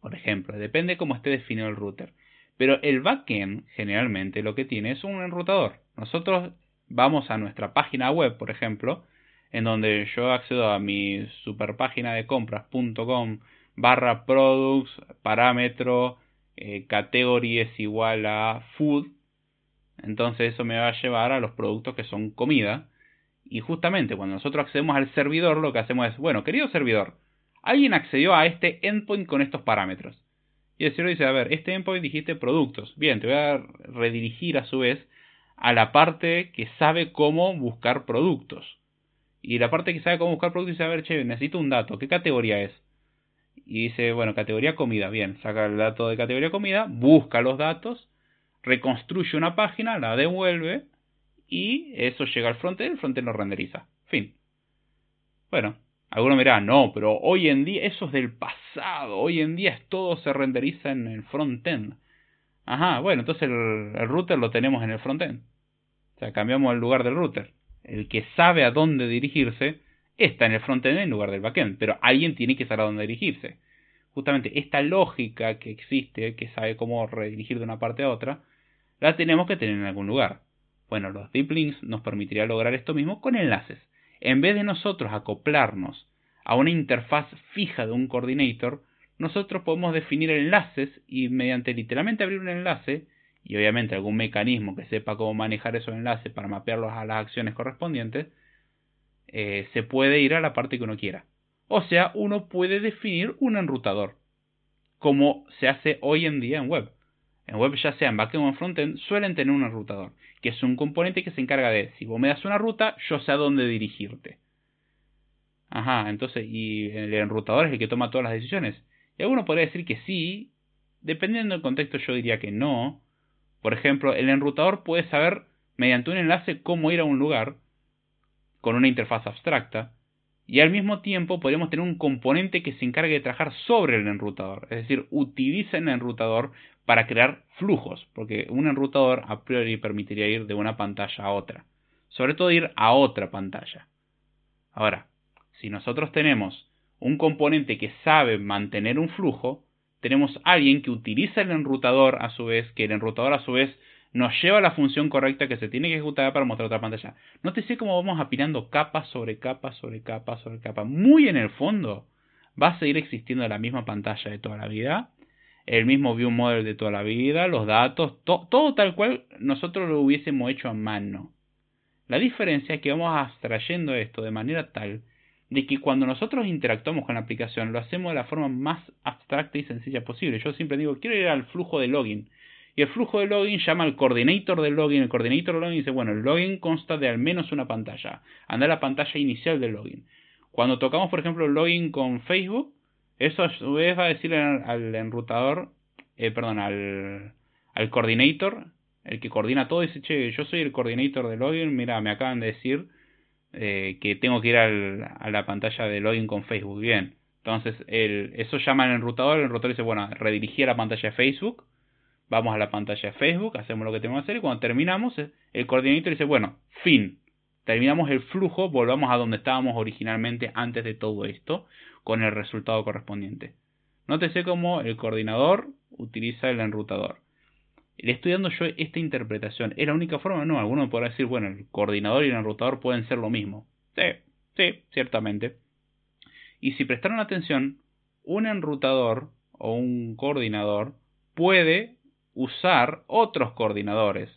[SPEAKER 1] Por ejemplo, depende cómo esté definido el router. Pero el backend generalmente lo que tiene es un enrutador. Nosotros vamos a nuestra página web, por ejemplo, en donde yo accedo a mi superpágina de compras.com barra products, parámetro, eh, es igual a food. Entonces eso me va a llevar a los productos que son comida y justamente cuando nosotros accedemos al servidor, lo que hacemos es, bueno, querido servidor, alguien accedió a este endpoint con estos parámetros. Y el servidor dice, a ver, este endpoint dijiste productos. Bien, te voy a redirigir a su vez a la parte que sabe cómo buscar productos. Y la parte que sabe cómo buscar productos dice, a ver, che, necesito un dato. ¿Qué categoría es? Y dice, bueno, categoría comida. Bien, saca el dato de categoría comida, busca los datos, reconstruye una página, la devuelve y eso llega al frontend, el frontend lo renderiza. Fin. Bueno, alguno dirá, no, pero hoy en día eso es del pasado, hoy en día todo se renderiza en el frontend. Ajá, bueno, entonces el, el router lo tenemos en el frontend. O sea, cambiamos el lugar del router. El que sabe a dónde dirigirse está en el frontend en lugar del backend, pero alguien tiene que saber a dónde dirigirse. Justamente esta lógica que existe, que sabe cómo redirigir de una parte a otra, la tenemos que tener en algún lugar. Bueno, los deep links nos permitiría lograr esto mismo con enlaces. En vez de nosotros acoplarnos a una interfaz fija de un coordinator, nosotros podemos definir enlaces y mediante literalmente abrir un enlace y obviamente algún mecanismo que sepa cómo manejar esos enlaces para mapearlos a las acciones correspondientes, eh, se puede ir a la parte que uno quiera. O sea, uno puede definir un enrutador, como se hace hoy en día en web. En web, ya sea en backend o en frontend, suelen tener un enrutador que es un componente que se encarga de, si vos me das una ruta, yo sé a dónde dirigirte. Ajá, entonces, y el enrutador es el que toma todas las decisiones. Y alguno podría decir que sí, dependiendo del contexto yo diría que no. Por ejemplo, el enrutador puede saber mediante un enlace cómo ir a un lugar con una interfaz abstracta, y al mismo tiempo podríamos tener un componente que se encargue de trabajar sobre el enrutador, es decir, utiliza el enrutador para crear flujos, porque un enrutador a priori permitiría ir de una pantalla a otra, sobre todo ir a otra pantalla. Ahora, si nosotros tenemos un componente que sabe mantener un flujo, tenemos alguien que utiliza el enrutador a su vez, que el enrutador a su vez nos lleva a la función correcta que se tiene que ejecutar para mostrar otra pantalla. Nótese cómo vamos apilando capa sobre capa sobre capa sobre capa. Muy en el fondo va a seguir existiendo la misma pantalla de toda la vida, el mismo view model de toda la vida, los datos, todo tal cual nosotros lo hubiésemos hecho a mano. La diferencia es que vamos abstrayendo esto de manera tal de que cuando nosotros interactuamos con la aplicación lo hacemos de la forma más abstracta y sencilla posible. Yo siempre digo, quiero ir al flujo de login. El flujo de login llama al coordinator del login. El coordinator del login dice, bueno, el login consta de al menos una pantalla. Anda a la pantalla inicial del login. Cuando tocamos, por ejemplo, el login con Facebook, eso a su vez va a decirle al enrutador, eh, perdón, al, al coordinator, el que coordina todo, dice, che, yo soy el coordinator de login, mira, me acaban de decir eh, que tengo que ir al, a la pantalla de login con Facebook. Bien, entonces el, eso llama al enrutador, el enrutador dice, bueno, redirigí a la pantalla de Facebook, vamos a la pantalla de Facebook, hacemos lo que tenemos que hacer y cuando terminamos, eh, el coordinator dice, bueno, fin, terminamos el flujo, volvamos a donde estábamos originalmente antes de todo esto con el resultado correspondiente. Nótese cómo el coordinador utiliza el enrutador. Le estoy dando yo esta interpretación. ¿Es la única forma? No, alguno podrá decir, bueno, el coordinador y el enrutador pueden ser lo mismo. Sí, sí, ciertamente. Y si prestaron atención, un enrutador o un coordinador puede usar otros coordinadores.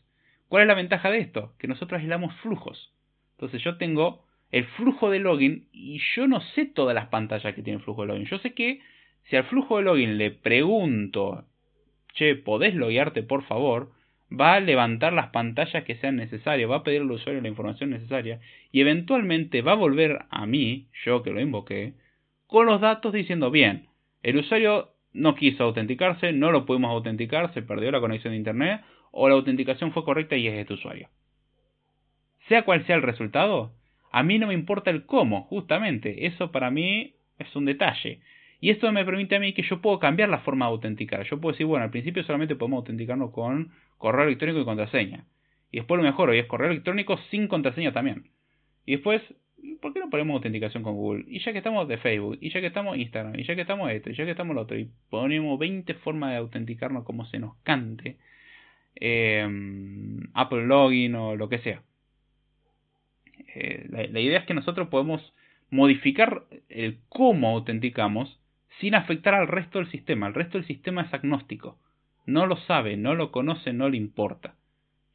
[SPEAKER 1] ¿Cuál es la ventaja de esto? Que nosotros aislamos flujos. Entonces yo tengo el flujo de login y yo no sé todas las pantallas que tiene el flujo de login. Yo sé que si al flujo de login le pregunto che, ¿podés loguearte por favor? Va a levantar las pantallas que sean necesarias, va a pedir al usuario la información necesaria y eventualmente va a volver a mí, yo que lo invoqué, con los datos diciendo, bien, el usuario no quiso autenticarse, no lo pudimos autenticar, se perdió la conexión de internet o la autenticación fue correcta y es este usuario. Sea cual sea el resultado, a mí no me importa el cómo, justamente, eso para mí es un detalle. Y esto me permite a mí que yo puedo cambiar la forma de autenticar. Yo puedo decir, bueno, al principio solamente podemos autenticarnos con correo electrónico y contraseña. Y después lo mejor, y es correo electrónico sin contraseña también. Y después, ¿por qué no ponemos autenticación con Google? Y ya que estamos de Facebook, y ya que estamos Instagram, y ya que estamos esto, y ya que estamos lo otro, y ponemos 20 formas de autenticarnos como se nos cante, eh, Apple Login o lo que sea. Eh, la idea es que nosotros podemos modificar el cómo autenticamos sin afectar al resto del sistema. El resto del sistema es agnóstico. No lo sabe, no lo conoce, no le importa.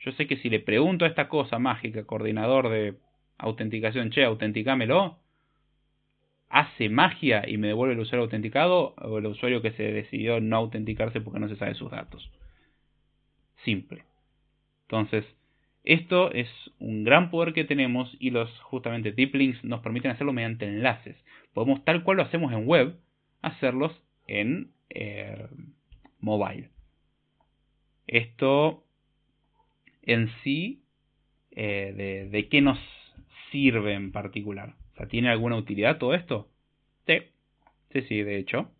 [SPEAKER 1] Yo sé que si le pregunto a esta cosa mágica, coordinador de autenticación, che, autenticámelo, hace magia y me devuelve el usuario autenticado o el usuario que se decidió no autenticarse porque no se sabe sus datos. Simple. Entonces, esto es un gran poder que tenemos y los justamente deep links nos permiten hacerlo mediante enlaces. Podemos tal cual lo hacemos en web, hacerlos en eh, mobile. Esto en sí, eh, de, de, qué nos sirve en particular? O sea, ¿tiene alguna utilidad todo esto? Sí, sí, sí, de hecho.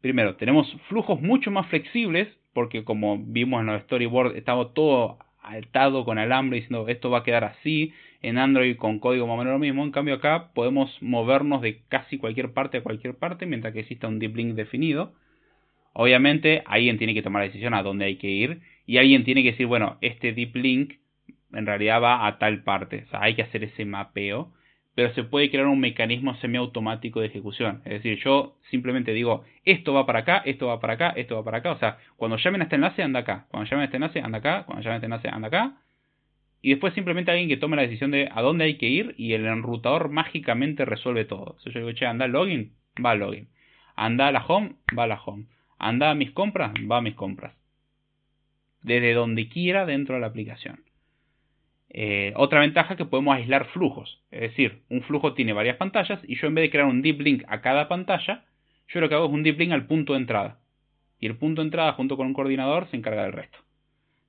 [SPEAKER 1] Primero, tenemos flujos mucho más flexibles, porque como vimos en los storyboard, estaba todo atado con alambre diciendo esto va a quedar así, en Android con código más o menos lo mismo, en cambio acá podemos movernos de casi cualquier parte a cualquier parte mientras que exista un deep link definido. Obviamente alguien tiene que tomar la decisión a dónde hay que ir y alguien tiene que decir, bueno, este deep link en realidad va a tal parte, o sea, hay que hacer ese mapeo pero se puede crear un mecanismo semiautomático de ejecución. Es decir, yo simplemente digo, esto va para acá, esto va para acá, esto va para acá. O sea, cuando llamen a este enlace, anda acá. Cuando llamen a este enlace, anda acá. Cuando llamen a este enlace, anda acá. Y después simplemente alguien que tome la decisión de a dónde hay que ir y el enrutador mágicamente resuelve todo. Si yo digo, che, anda login, va al login. Anda a la home, va a la home. Anda a mis compras, va a mis compras. Desde donde quiera dentro de la aplicación. Eh, otra ventaja es que podemos aislar flujos. Es decir, un flujo tiene varias pantallas y yo en vez de crear un deep link a cada pantalla, yo lo que hago es un deep link al punto de entrada. Y el punto de entrada junto con un coordinador se encarga del resto.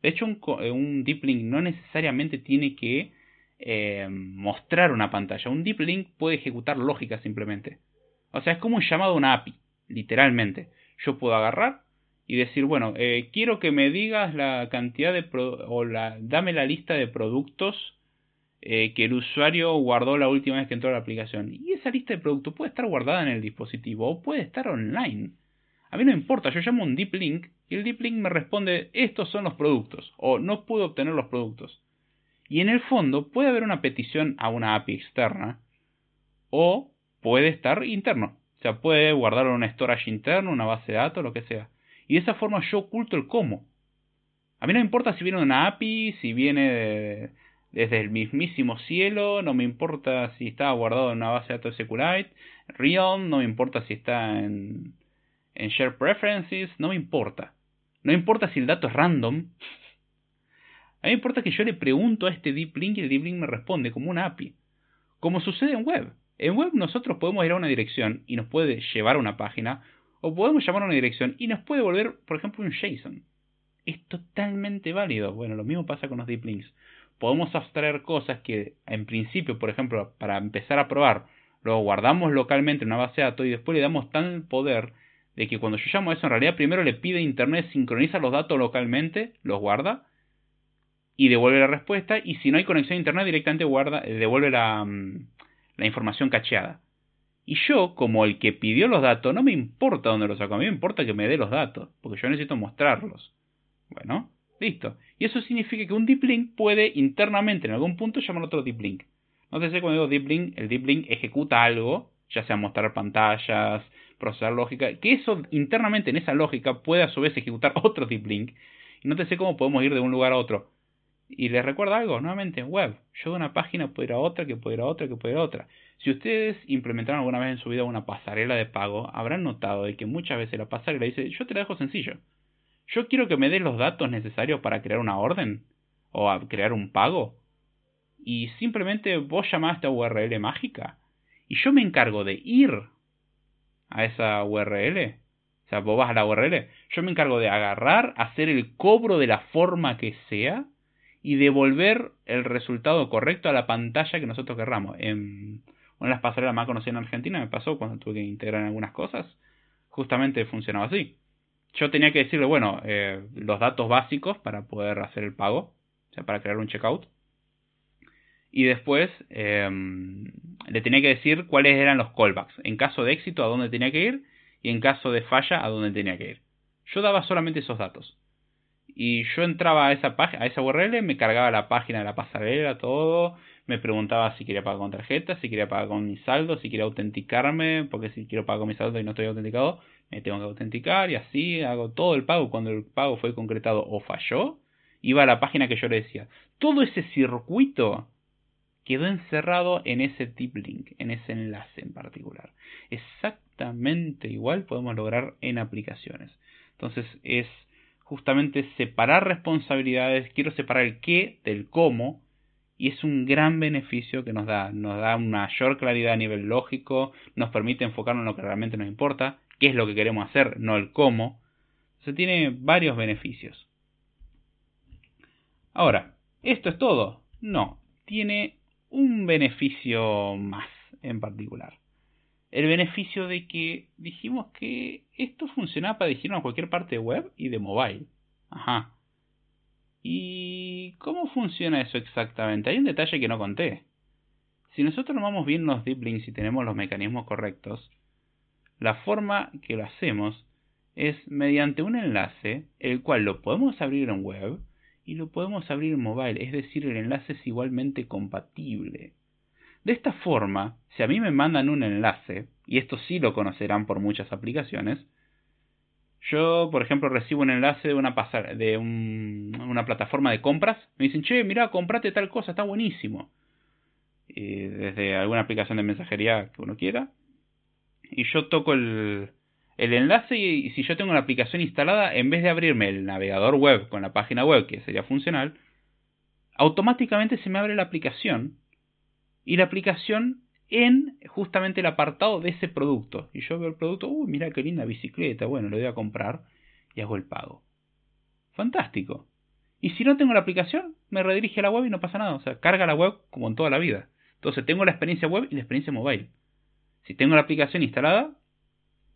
[SPEAKER 1] De hecho, un, eh, deep link no necesariamente tiene que eh, mostrar una pantalla. Un deep link puede ejecutar lógica simplemente. O sea, es como un llamado a una API, literalmente. Yo puedo agarrar, y decir, bueno, eh, quiero que me digas la cantidad de o la, dame la lista de productos eh, que el usuario guardó la última vez que entró a la aplicación. Y esa lista de productos puede estar guardada en el dispositivo o puede estar online. A mí no importa, yo llamo un deep link y el deep link me responde estos son los productos o no puedo obtener los productos. Y en el fondo puede haber una petición a una API externa o puede estar interno. O sea, puede guardar un storage interno, una base de datos, lo que sea. Y de esa forma yo oculto el cómo. A mí no me importa si viene de una API, si viene desde el mismísimo cielo, no me importa si está guardado en una base de datos SQLite, Realm, no me importa si está en, en Share Preferences, no me importa. No importa si el dato es random. A mí me importa que yo le pregunto a este deep link y el deep link me responde como una API. Como sucede en web. En web nosotros podemos ir a una dirección y nos puede llevar a una página o podemos llamar a una dirección y nos puede volver, por ejemplo, un JSON. Es totalmente válido. Bueno, lo mismo pasa con los deep links. Podemos abstraer cosas que en principio, por ejemplo, para empezar a probar, lo guardamos localmente en una base de datos y después le damos tal poder de que cuando yo llamo a eso, en realidad primero le pide a internet, sincroniza los datos localmente, los guarda y devuelve la respuesta. Y si no hay conexión a internet, directamente guarda, devuelve la, mm, la información cacheada. Y yo, como el que pidió los datos, no me importa dónde los saco, a mí me importa que me dé los datos, porque yo necesito mostrarlos. Bueno, listo. Y eso significa que un deep link puede internamente en algún punto llamar otro deep link. Sé cuando digo deep link, el deep link ejecuta algo, ya sea mostrar pantallas, procesar lógica, que eso internamente en esa lógica puede a su vez ejecutar [laughs] otro deep link. Y no te sé cómo podemos ir de un lugar a otro. Y les recuerda algo, nuevamente, web. Yo de una página puedo ir a otra, que puedo ir a otra, que puedo ir a otra. Si ustedes implementaron alguna vez en su vida una pasarela de pago, habrán notado de que muchas veces la pasarela dice, yo te la dejo sencillo. Yo quiero que me des los datos necesarios para crear una orden o a crear un pago. Y simplemente vos llamás a esta URL mágica. Y yo me encargo de ir a esa URL. O sea, vos vas a la URL. Yo me encargo de agarrar, hacer el cobro de la forma que sea y devolver el resultado correcto a la pantalla que nosotros querramos. En una de las pasarelas más conocidas en Argentina me pasó cuando tuve que integrar algunas cosas. Justamente funcionaba así. Yo tenía que decirle, bueno, eh, los datos básicos para poder hacer el pago, o sea, para crear un checkout. Y después em, le tenía que decir cuáles eran los callbacks. En caso de éxito, a dónde tenía que ir. Y en caso de falla, a dónde tenía que ir. Yo daba solamente esos datos. Y yo entraba a esa a esa URL, me cargaba la página de la pasarela, todo, me preguntaba si quería pagar con tarjeta, si quería pagar con mi saldo, si quería autenticarme, porque si quiero pagar con mi saldo y no estoy autenticado, me tengo que autenticar y así hago todo el pago. Cuando el pago fue concretado o falló, iba a la página que yo le decía. Todo ese circuito quedó encerrado en ese tip link, en ese enlace en particular. Exactamente igual podemos lograr en aplicaciones. Entonces es justamente separar responsabilidades, quiero separar el qué del cómo, y es un gran beneficio que nos da, nos da una mayor claridad a nivel lógico, nos permite enfocarnos en lo que realmente nos importa, qué es lo que queremos hacer, no el cómo. Se tiene varios beneficios. Ahora, ¿esto es todo? No, tiene un beneficio más en particular el beneficio de que dijimos que esto funcionaba para dirigirnos a cualquier parte web y de mobile. Ajá. ¿Y cómo funciona eso exactamente? Hay un detalle que no conté. Si nosotros tomamos bien los deep links y tenemos los mecanismos correctos, la forma que lo hacemos es mediante un enlace, el cual lo podemos abrir en web y lo podemos abrir en mobile, es decir, el enlace es igualmente compatible. De esta forma, si a mí me mandan un enlace, y esto sí lo conocerán por muchas aplicaciones, yo, por ejemplo, recibo un enlace de una, plataforma de compras, me dicen, che, mira, comprate tal cosa, está buenísimo. desde alguna aplicación de mensajería que uno quiera. Y yo toco el, el enlace y, si yo tengo la aplicación instalada, en vez de abrirme el navegador web con la página web, que sería funcional, automáticamente se me abre la aplicación y la aplicación en justamente el apartado de ese producto. Y yo veo el producto, uy, mira qué linda bicicleta, bueno, lo voy a comprar y hago el pago. Fantástico. Y si no tengo la aplicación, me redirige a la web y no pasa nada. O sea, carga la web como en toda la vida. Entonces tengo la experiencia web y la experiencia mobile. Si tengo la aplicación instalada,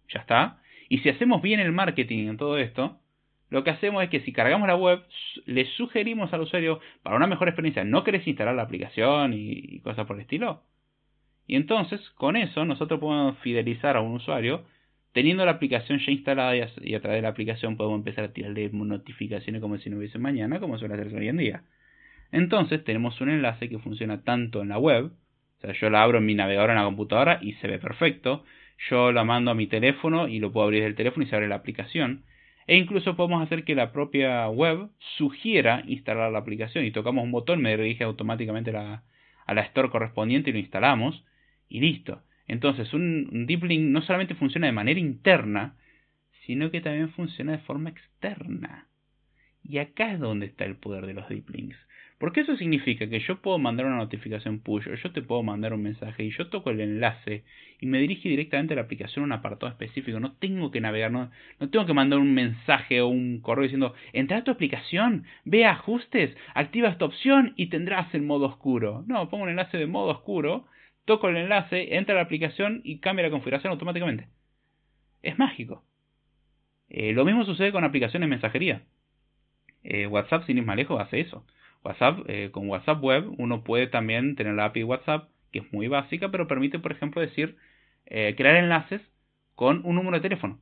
[SPEAKER 1] ya está. Y si hacemos bien el marketing en todo esto, lo que hacemos es que si cargamos la web, le sugerimos al usuario, para una mejor experiencia, ¿no querés instalar la aplicación y, cosas por el estilo? Y entonces, con eso, nosotros podemos fidelizar a un usuario teniendo la aplicación ya instalada y a, través de la aplicación podemos empezar a tirarle notificaciones como si no hubiese mañana, como suele hacerse hoy en día. Entonces tenemos un enlace que funciona tanto en la web, o sea, yo la abro en mi navegador en la computadora y se ve perfecto, yo la mando a mi teléfono y lo puedo abrir del teléfono y se abre la aplicación, e incluso podemos hacer que la propia web sugiera instalar la aplicación y tocamos un botón, me dirige automáticamente a la store correspondiente y lo instalamos y listo. Entonces un, deep link no solamente funciona de manera interna, sino que también funciona de forma externa. Y acá es donde está el poder de los deep links. Porque eso significa que yo puedo mandar una notificación push o yo te puedo mandar un mensaje y yo toco el enlace y me dirige directamente a la aplicación a un apartado específico. No tengo que navegar, no, tengo que mandar un mensaje o un correo diciendo, entra a tu aplicación, ve ajustes, activa esta opción y tendrás el modo oscuro. No, pongo un enlace de modo oscuro, toco el enlace, entra a la aplicación y cambia la configuración automáticamente. Es mágico. Eh, lo mismo sucede con aplicaciones de mensajería. Eh, WhatsApp, sin ir más lejos, hace eso. WhatsApp, eh, con WhatsApp Web, uno puede también tener la API WhatsApp, que es muy básica, pero permite, por ejemplo, decir, eh, crear enlaces con un número de teléfono.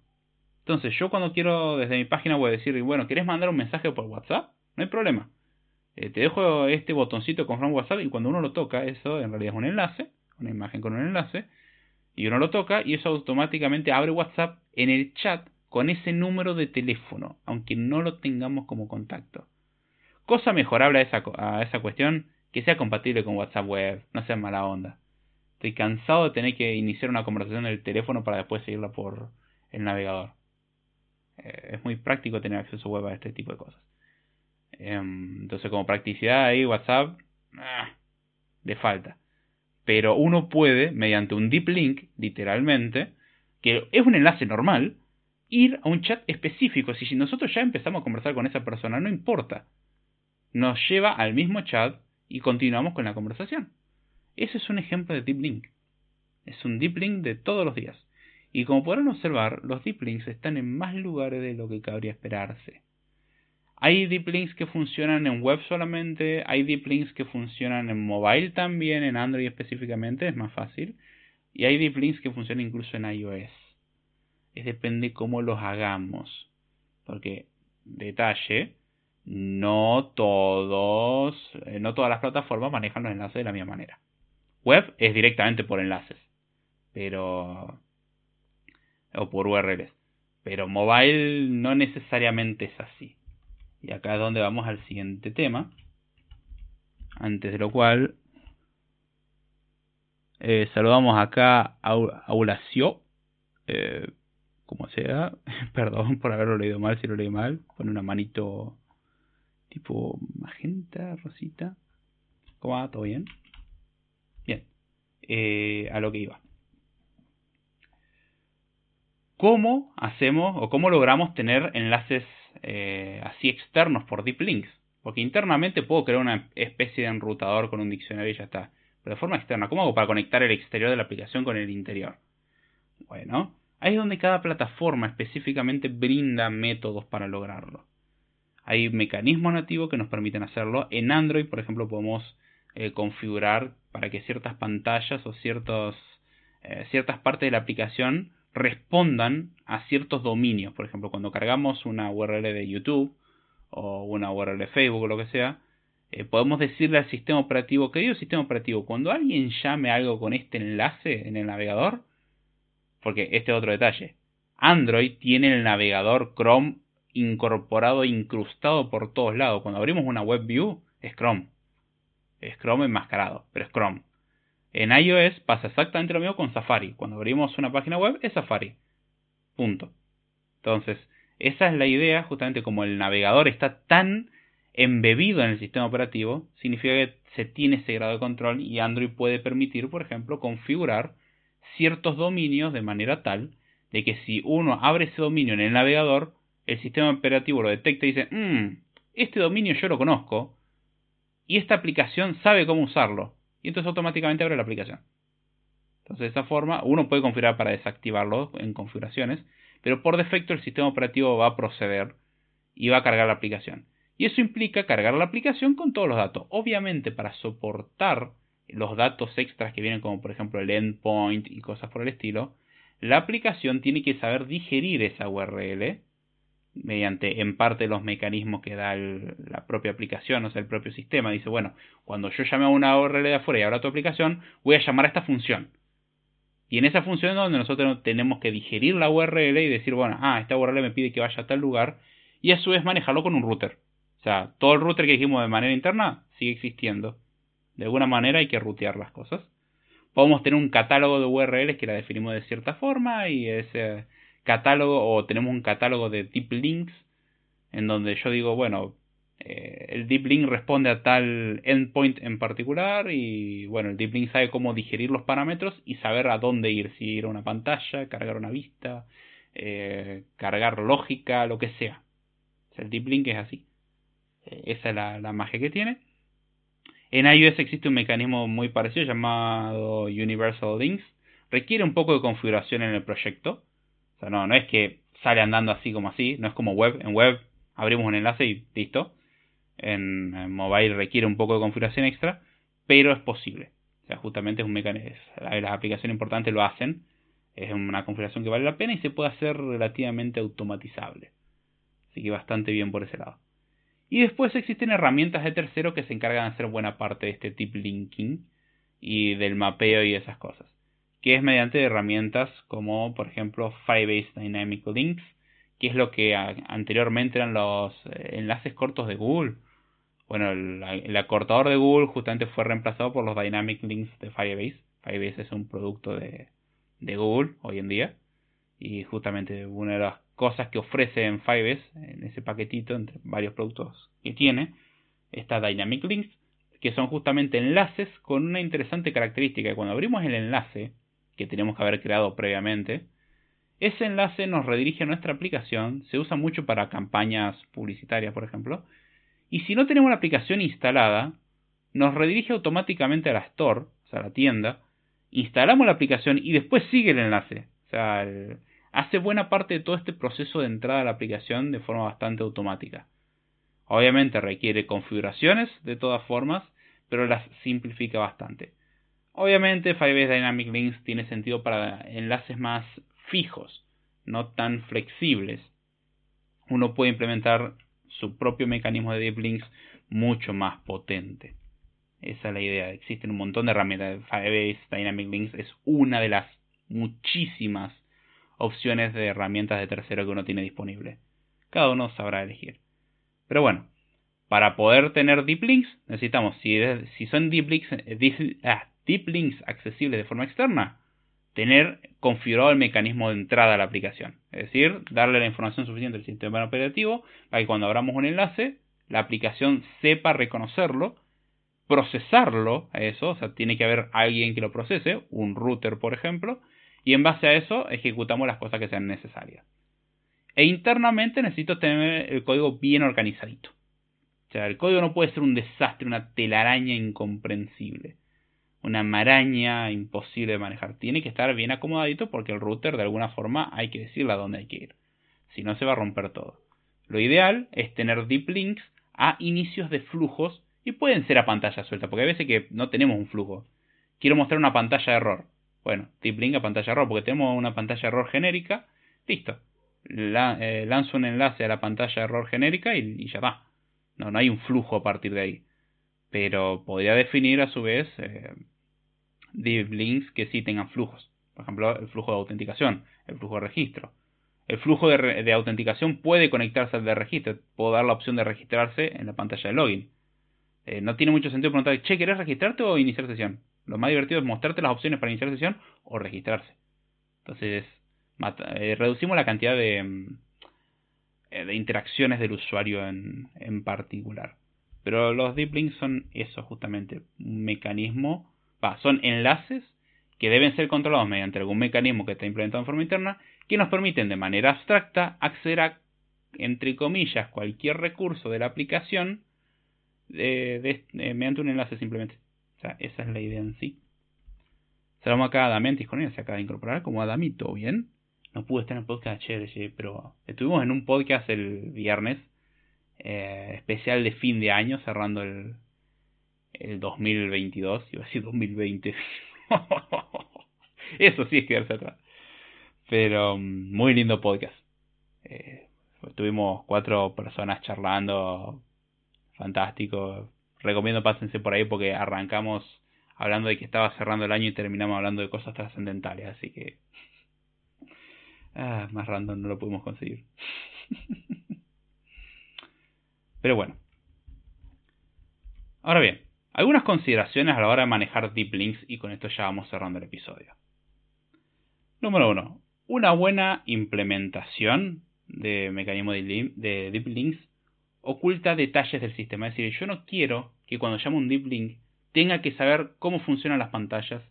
[SPEAKER 1] Entonces, yo cuando quiero desde mi página web decir, bueno, ¿quieres mandar un mensaje por WhatsApp? No hay problema. Eh, te dejo este botoncito con WhatsApp y cuando uno lo toca, eso en realidad es un enlace, una imagen con un enlace, y uno lo toca y eso automáticamente abre WhatsApp en el chat con ese número de teléfono, aunque no lo tengamos como contacto. Cosa mejorable a esa, a esa cuestión, que sea compatible con WhatsApp Web, no sea mala onda. Estoy cansado de tener que iniciar una conversación en el teléfono para después seguirla por el navegador. Eh, es muy práctico tener acceso web a este tipo de cosas. Em, entonces, como practicidad ahí, WhatsApp, ah, falta. Pero uno puede, mediante un deep link, literalmente, que es un enlace normal, ir a un chat específico. Si nosotros ya empezamos a conversar con esa persona, no importa. Nos lleva al mismo chat y continuamos con la conversación. Ese es un ejemplo de deep link. Es un deep link de todos los días. Y como podrán observar, los deep links están en más lugares de lo que cabría esperarse. Hay deep links que funcionan en web solamente, hay deep links que funcionan en mobile también, en Android específicamente, es más fácil. Y hay deep links que funcionan incluso en iOS. Es depende cómo los hagamos. Porque, detalle, no todos, eh, no todas las plataformas manejan los enlaces de la misma manera. Web es directamente por enlaces. Pero o por URLs. Pero mobile no necesariamente es así. Y acá es donde vamos al siguiente tema. Antes de lo cual, eh, saludamos acá a Aulacio. Eh, como sea, [laughs] perdón por haberlo leído mal si lo leí mal. Pone una manito tipo magenta, rosita. ¿Cómo va? ¿Todo bien? Bien. Eh, a lo que iba. ¿Cómo hacemos o cómo logramos tener enlaces eh, así externos por deep links? Porque internamente puedo crear una especie de enrutador con un diccionario y ya está. Pero de forma externa, ¿cómo hago para conectar el exterior de la aplicación con el interior? Bueno, ahí es donde cada plataforma específicamente brinda métodos para lograrlo. Hay mecanismos nativos que nos permiten hacerlo. En Android, por ejemplo, podemos eh, configurar para que ciertas pantallas o eh, ciertas partes de la aplicación respondan a ciertos dominios. Por ejemplo, cuando cargamos una URL de YouTube o una URL de Facebook o lo que sea, eh, podemos decirle al sistema operativo, querido sistema operativo, cuando alguien llame algo con este enlace en el navegador, porque este es otro detalle, Android tiene el navegador Chrome incorporado, incrustado por todos lados. Cuando abrimos una web view, es Chrome. Es Chrome enmascarado, pero es Chrome. En iOS pasa exactamente lo mismo con Safari. Cuando abrimos una página web es Safari. Punto. Entonces, esa es la idea, justamente como el navegador está tan embebido en el sistema operativo, significa que se tiene ese grado de control y Android puede permitir, por ejemplo, configurar ciertos dominios de manera tal de que si uno abre ese dominio en el navegador, el sistema operativo lo detecta y dice, mmm, este dominio yo lo conozco y esta aplicación sabe cómo usarlo y entonces automáticamente abre la aplicación. Entonces de esa forma uno puede configurar para desactivarlo en configuraciones, pero por defecto el sistema operativo va a proceder y va a cargar la aplicación. Y eso implica cargar la aplicación con todos los datos. Obviamente para soportar los datos extras que vienen como por ejemplo el endpoint y cosas por el estilo, la aplicación tiene que saber digerir esa URL mediante en parte los mecanismos que da la propia aplicación, o sea, el propio sistema. Dice, bueno, cuando yo llame a una URL de afuera y abra tu aplicación, voy a llamar a esta función. Y en esa función es donde nosotros tenemos que digerir la URL y decir, bueno, ah, esta URL me pide que vaya a tal lugar, y a su vez manejarlo con un router. O sea, todo el router que dijimos de manera interna sigue existiendo. De alguna manera hay que rutear las cosas. Podemos tener un catálogo de URLs que la definimos de cierta forma y ese catálogo o tenemos un catálogo de deep links en donde yo digo, bueno, eh, el deep link responde a tal endpoint en particular y bueno, el deep link sabe cómo digerir los parámetros y saber a dónde ir, si ir a una pantalla, cargar una vista, eh, cargar lógica, lo que sea. el deep link es así. Eh, esa es la, la magia que tiene. En iOS existe un mecanismo muy parecido llamado Universal Links. Requiere un poco de configuración en el proyecto o sea, no, no es que sale andando así como así, no es como web. En web abrimos un enlace y listo. En, mobile requiere un poco de configuración extra, pero es posible. O sea, justamente es un mecanismo. Las aplicaciones importantes lo hacen. Es una configuración que vale la pena y se puede hacer relativamente automatizable. Así que bastante bien por ese lado. Y después existen herramientas de tercero que se encargan de hacer buena parte de este tip linking y del mapeo y esas cosas. Que es mediante herramientas como por ejemplo Firebase Dynamic Links, que es lo que anteriormente eran los eh, enlaces cortos de Google. Bueno, el, acortador de Google justamente fue reemplazado por los Dynamic Links de Firebase. Firebase es un producto de, de Google hoy en día. Y justamente una de las cosas que ofrece en Firebase, en ese paquetito, entre varios productos que tiene, está Dynamic Links, que son justamente enlaces con una interesante característica. Cuando abrimos el enlace, que tenemos que haber creado previamente, ese enlace nos redirige a nuestra aplicación, se usa mucho para campañas publicitarias, por ejemplo, y si no tenemos la aplicación instalada, nos redirige automáticamente a la store, o sea, a la tienda, instalamos la aplicación y después sigue el enlace. O sea, hace buena parte de todo este proceso de entrada a la aplicación de forma bastante automática. Obviamente requiere configuraciones de todas formas, pero las simplifica bastante. Obviamente Firebase Dynamic Links tiene sentido para enlaces más fijos, no tan flexibles. Uno puede implementar su propio mecanismo de deep links mucho más potente. Esa es la idea. Existen un montón de herramientas. Firebase Dynamic Links es una de las muchísimas opciones de herramientas de tercero que uno tiene disponible. Cada uno sabrá elegir. Pero bueno, para poder tener deep links, necesitamos, si, son deep links, deep links accesibles de forma externa, tener configurado el mecanismo de entrada a la aplicación. Es decir, darle la información suficiente al sistema operativo para que cuando abramos un enlace, la aplicación sepa reconocerlo, procesarlo a eso, o sea, tiene que haber alguien que lo procese, un router por ejemplo, y en base a eso ejecutamos las cosas que sean necesarias. E internamente necesito tener el código bien organizadito. O sea, el código no puede ser un desastre, una telaraña incomprensible. Una maraña imposible de manejar. Tiene que estar bien acomodadito porque el router de alguna forma hay que decirle a dónde hay que ir. Si no se va a romper todo. Lo ideal es tener deep links a inicios de flujos y pueden ser a pantalla suelta, porque hay veces que no tenemos un flujo. Quiero mostrar una pantalla de error. Bueno, tip link a pantalla error, porque tenemos una pantalla error genérica. Listo. Eh, lanzo un enlace a la pantalla error genérica y, ya va. No, no hay un flujo a partir de ahí. Pero podría definir a su vez eh, div links que sí tengan flujos. Por ejemplo, el flujo de autenticación, el flujo de registro. El flujo de, autenticación puede conectarse al de registro. Puedo dar la opción de registrarse en la pantalla de login. Eh, no tiene mucho sentido preguntar, che, ¿querés registrarte o iniciar sesión? Lo más divertido es mostrarte las opciones para iniciar sesión o registrarse. Entonces, eh, reducimos la cantidad de, mm, eh, de interacciones del usuario en, particular. Pero los deep links son eso, justamente, un mecanismo, son enlaces que deben ser controlados mediante algún mecanismo que está implementado en forma interna, que nos permiten de manera abstracta acceder a, entre comillas, cualquier recurso de la aplicación de, eh, mediante un enlace simplemente. O sea, esa es la idea en sí. Saludamos acá a Damián él se acaba de incorporar. como Adami? ¿Todo bien? No pude estar en el podcast ayer, pero estuvimos en un podcast el viernes, eh, especial de fin de año, cerrando el, el 2022, iba a decir 2020. [laughs] Eso sí es quedarse atrás. Pero mm, muy lindo podcast. Eh, estuvimos cuatro personas charlando, fantástico recomiendo pásense por ahí porque arrancamos hablando de que estaba cerrando el año y terminamos hablando de cosas trascendentales, así que [laughs] ah, más random no lo pudimos conseguir. [laughs] Pero bueno. Ahora bien, algunas consideraciones a la hora de manejar deep links y con esto ya vamos cerrando el episodio. Número uno, una buena implementación de mecanismo de deep links oculta detalles del sistema. Es decir, yo no quiero que cuando llamo un deep link tenga que saber cómo funcionan las pantallas.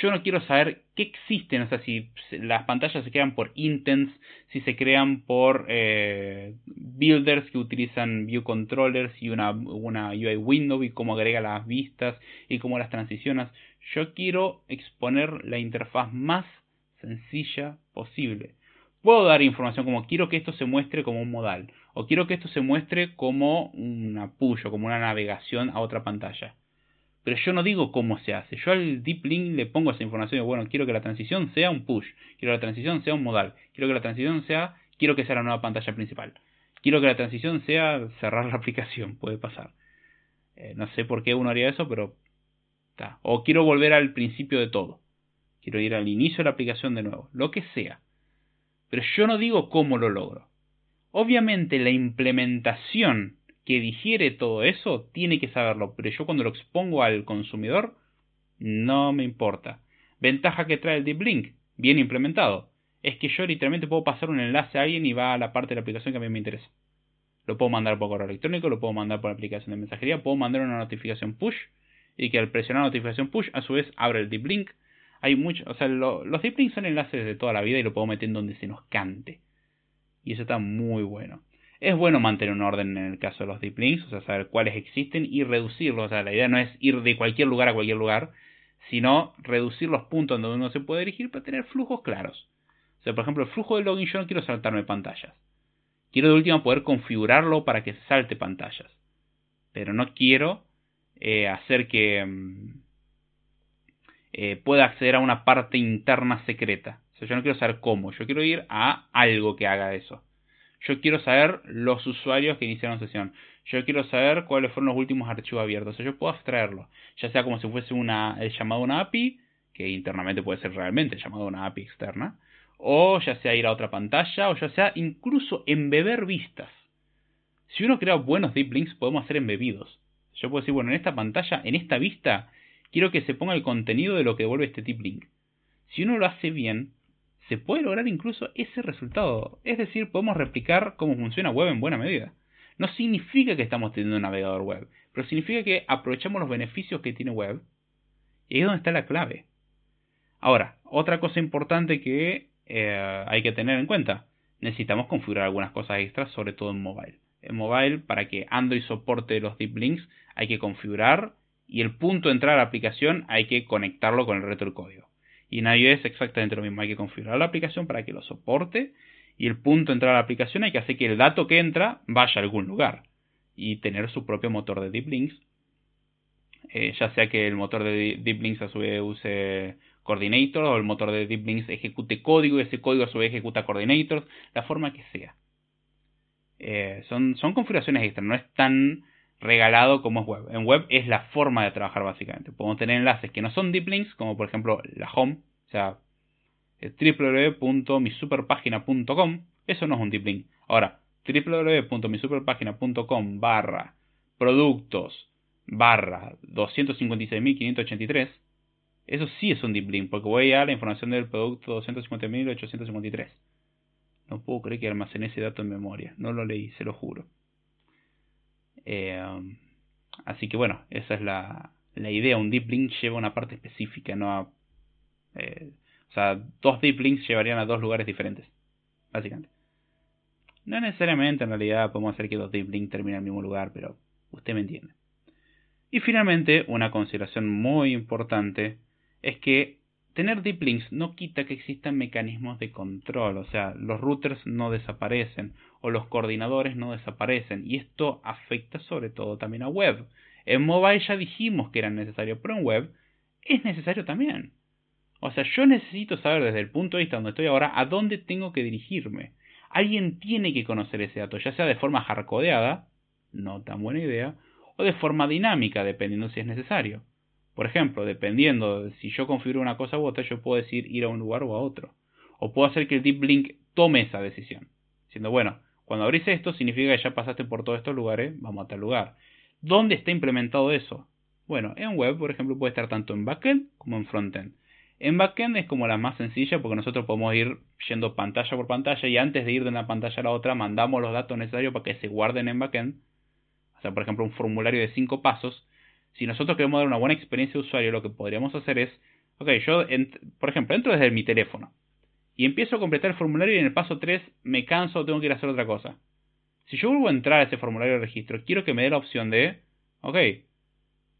[SPEAKER 1] Yo no quiero saber qué existen, o sea, si las pantallas se crean por intents, si se crean por eh, builders que utilizan view controllers y una, una UI window y cómo agrega las vistas y cómo las transicionas. Yo quiero exponer la interfaz más sencilla posible. Puedo dar información como quiero que esto se muestre como un modal o quiero que esto se muestre como un apoyo, como una navegación a otra pantalla. Pero yo no digo cómo se hace. Yo al deep link le pongo esa información de, bueno, quiero que la transición sea un push, quiero que la transición sea un modal, quiero que la transición sea, quiero que sea la nueva pantalla principal. Quiero que la transición sea cerrar la [laughs] aplicación, puede pasar. Eh, no sé por qué uno haría eso, pero está. O quiero volver al principio de todo. Quiero ir al inicio de la aplicación de nuevo. Lo que sea. Pero yo no digo cómo lo logro. Obviamente la implementación que digiere todo eso tiene que saberlo, pero yo cuando lo expongo al consumidor no me importa. Ventaja que trae el Deep Link, bien implementado, es que yo literalmente puedo pasar un enlace a alguien y va a la parte de la aplicación que a mí me interesa. Lo puedo mandar por correo electrónico, lo puedo mandar por aplicación de mensajería, puedo mandar una notificación push y que al presionar la notificación push a su vez abre el deep link. Hay mucho, o sea, los deep links son enlaces de toda la vida y lo puedo meter en donde se nos cante. Y eso está muy bueno. Es bueno mantener un orden en el caso de los deep links, o sea, saber cuáles existen y reducirlos. O sea, la idea no es ir de cualquier lugar a cualquier lugar, sino reducir los puntos donde uno se puede dirigir para tener flujos claros. O sea, por ejemplo, el flujo de login yo no quiero saltarme pantallas. Quiero de última poder configurarlo para que salte pantallas. Pero no quiero eh, hacer que mm, eh, pueda acceder a una parte interna secreta. O sea, yo no quiero saber cómo, yo quiero ir a algo que haga eso. Yo quiero saber los usuarios que iniciaron sesión. Yo quiero saber cuáles fueron los últimos archivos abiertos. O sea, yo puedo abstraerlo. Ya sea como si fuese una, el llamado a una API, que internamente puede ser realmente llamado a una API externa. O ya sea ir a otra pantalla, o ya sea incluso embeber vistas. Si uno crea buenos deep links, podemos hacer embebidos. Yo puedo decir, bueno, en esta pantalla, en esta vista, quiero que se ponga el contenido de lo que devuelve este deep link. Si uno lo hace bien, se puede lograr incluso ese resultado. Es decir, podemos replicar cómo funciona web en buena medida. No significa que estamos teniendo un navegador web, pero significa que aprovechamos los beneficios que tiene web. Y es donde está la clave. Ahora, otra cosa importante que eh, hay que tener en cuenta. Necesitamos configurar algunas cosas extras, sobre todo en mobile. En mobile, para que Android soporte los deep links, hay que configurar y el punto de entrada a la aplicación hay que conectarlo con el resto del código. Y en iOS es exactamente lo mismo. Hay que configurar la aplicación para que lo soporte. Y el punto de entrada a la aplicación hay que hacer que el dato que entra vaya a algún lugar. Y tener su propio motor de deep links. Eh, ya sea que el motor de deep links a su vez use coordinator o el motor de deep links ejecute código y ese código a su vez ejecuta coordinators. La forma que sea. Eh, son, son configuraciones extra. No es tan regalado como es web. En web es la forma de trabajar básicamente. Podemos tener enlaces que no son deep links, como por ejemplo la home, o sea, www.misuperpagina.com, eso no es un deep link. Ahora, www.misuperpagina.com barra productos barra 256.583, eso sí es un deep link, porque voy a la información del producto 250.853. No puedo creer que almacené ese dato en memoria, no lo leí, se lo juro. Eh, así que bueno, esa es la, la, idea. Un deep link lleva una parte específica, no a, eh, o sea, dos deep links llevarían a dos lugares diferentes, básicamente. No necesariamente en realidad podemos hacer que dos deep links terminen en el mismo lugar, pero usted me entiende. Y finalmente, una consideración muy importante es que tener deep links no quita que existan mecanismos de control, o sea, los routers no desaparecen o los coordinadores no desaparecen y esto afecta sobre todo también a web. En mobile ya dijimos que era necesario, pero en web es necesario también. O sea, yo necesito saber desde el punto de vista donde estoy ahora a dónde tengo que dirigirme. Alguien tiene que conocer ese dato, ya sea de forma hardcodeada, no tan buena idea, o de forma dinámica, dependiendo si es necesario. Por ejemplo, dependiendo de si yo configuro una cosa u otra, yo puedo decir ir a un lugar o a otro. O puedo hacer que el Deep Link tome esa decisión. Diciendo, bueno, cuando abrís esto significa que ya pasaste por todos estos lugares, vamos a tal lugar. ¿Dónde está implementado eso? Bueno, en web, por ejemplo, puede estar tanto en backend como en frontend. En backend es como la más sencilla porque nosotros podemos ir yendo pantalla por pantalla y antes de ir de una pantalla a la otra mandamos los datos necesarios para que se guarden en backend. O sea, por ejemplo, un formulario de 5 pasos si nosotros queremos dar una buena experiencia de usuario, lo que podríamos hacer es, ok, yo, por ejemplo, entro desde mi teléfono y empiezo a completar el formulario y en el paso 3 me canso o tengo que ir a hacer otra cosa. Si yo vuelvo a entrar a ese formulario de registro, quiero que me dé la opción de, ok,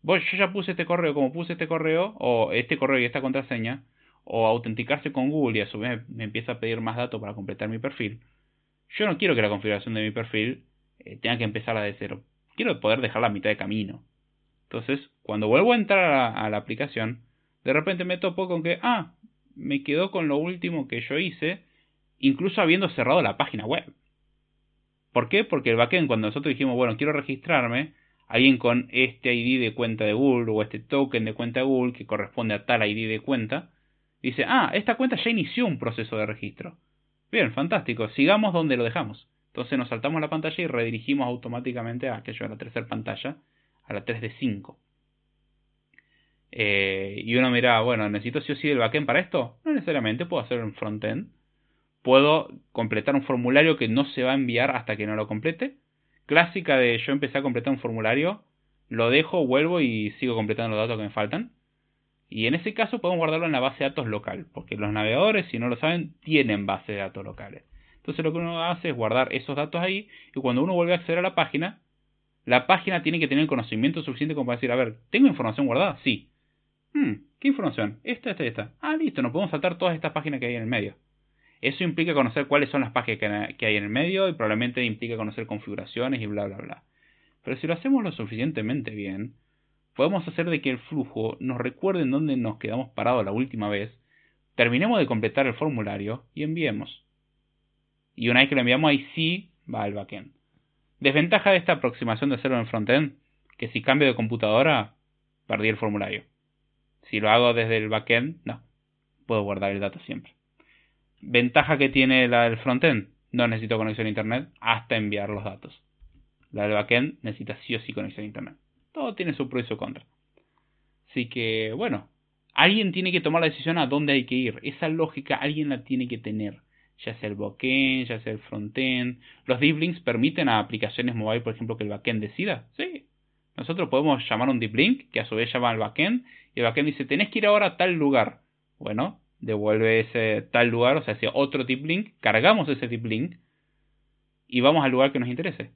[SPEAKER 1] yo ya puse este correo como puse este correo, o este correo y esta contraseña, o autenticarse con Google y a su vez me empieza a pedir más datos para completar mi perfil. Yo no quiero que la configuración de mi perfil eh, tenga que empezar de cero. Quiero poder dejarla a mitad de camino Entonces, cuando vuelvo a entrar a la, aplicación, de repente me topo con que, ah, me quedó con lo último que yo hice, incluso habiendo cerrado la página web. ¿Por qué? Porque el backend, cuando nosotros dijimos, bueno, quiero registrarme, alguien con este ID de cuenta de Google o este token de cuenta de Google que corresponde a tal ID de cuenta, dice, ah, esta cuenta ya inició un proceso de registro. Bien, fantástico, sigamos donde lo dejamos. Entonces nos saltamos la pantalla y redirigimos automáticamente a aquello de la tercera pantalla, a la 3 de 5. Eh, y uno mira, bueno, ¿necesito sí o sí el backend para esto? No necesariamente, puedo hacer un frontend. Puedo completar un formulario que no se va a enviar hasta que no lo complete. Clásica de yo empecé a completar un formulario, lo dejo, vuelvo y sigo completando los datos que me faltan. Y en ese caso podemos guardarlo en la base de datos local, porque los navegadores, si no lo saben, tienen base de datos locales. Entonces lo que uno hace es guardar esos datos ahí y cuando uno vuelve a acceder a la página, la página tiene que tener conocimiento suficiente como para decir, a ver, ¿tengo información guardada? Sí. Hmm, ¿qué información? Esta, esta, esta. Ah, listo, no podemos saltar todas estas páginas que hay en el medio. Eso implica conocer cuáles son las páginas que hay en el medio y probablemente implica conocer configuraciones y bla, bla, bla. Pero si lo hacemos lo suficientemente bien, podemos hacer de que el flujo nos recuerde en dónde nos quedamos parados la última vez, terminemos de completar el formulario y enviemos. Y una vez que lo enviamos ahí sí va al backend. Desventaja de esta aproximación de hacerlo en frontend, que si cambio de computadora, perdí el formulario. Si lo hago desde el backend, no. Puedo guardar el dato siempre. Ventaja que tiene la del frontend, no necesito conexión a internet hasta enviar los datos. La del backend necesita sí o sí conexión a internet. Todo tiene su pro y su contra. Así que, bueno, alguien tiene que tomar la decisión a dónde hay que ir. Esa lógica alguien la tiene que tener. Ya sea el backend, ya sea el frontend. Los deep links permiten a aplicaciones mobile, por ejemplo, que el backend decida. Sí. Nosotros podemos llamar un deep link, que a su vez llama al backend, y el backend dice, tenés que ir ahora a tal lugar. Bueno, devuelve ese tal lugar, o sea, ese otro deep link, cargamos ese deep link, y vamos al lugar que nos interese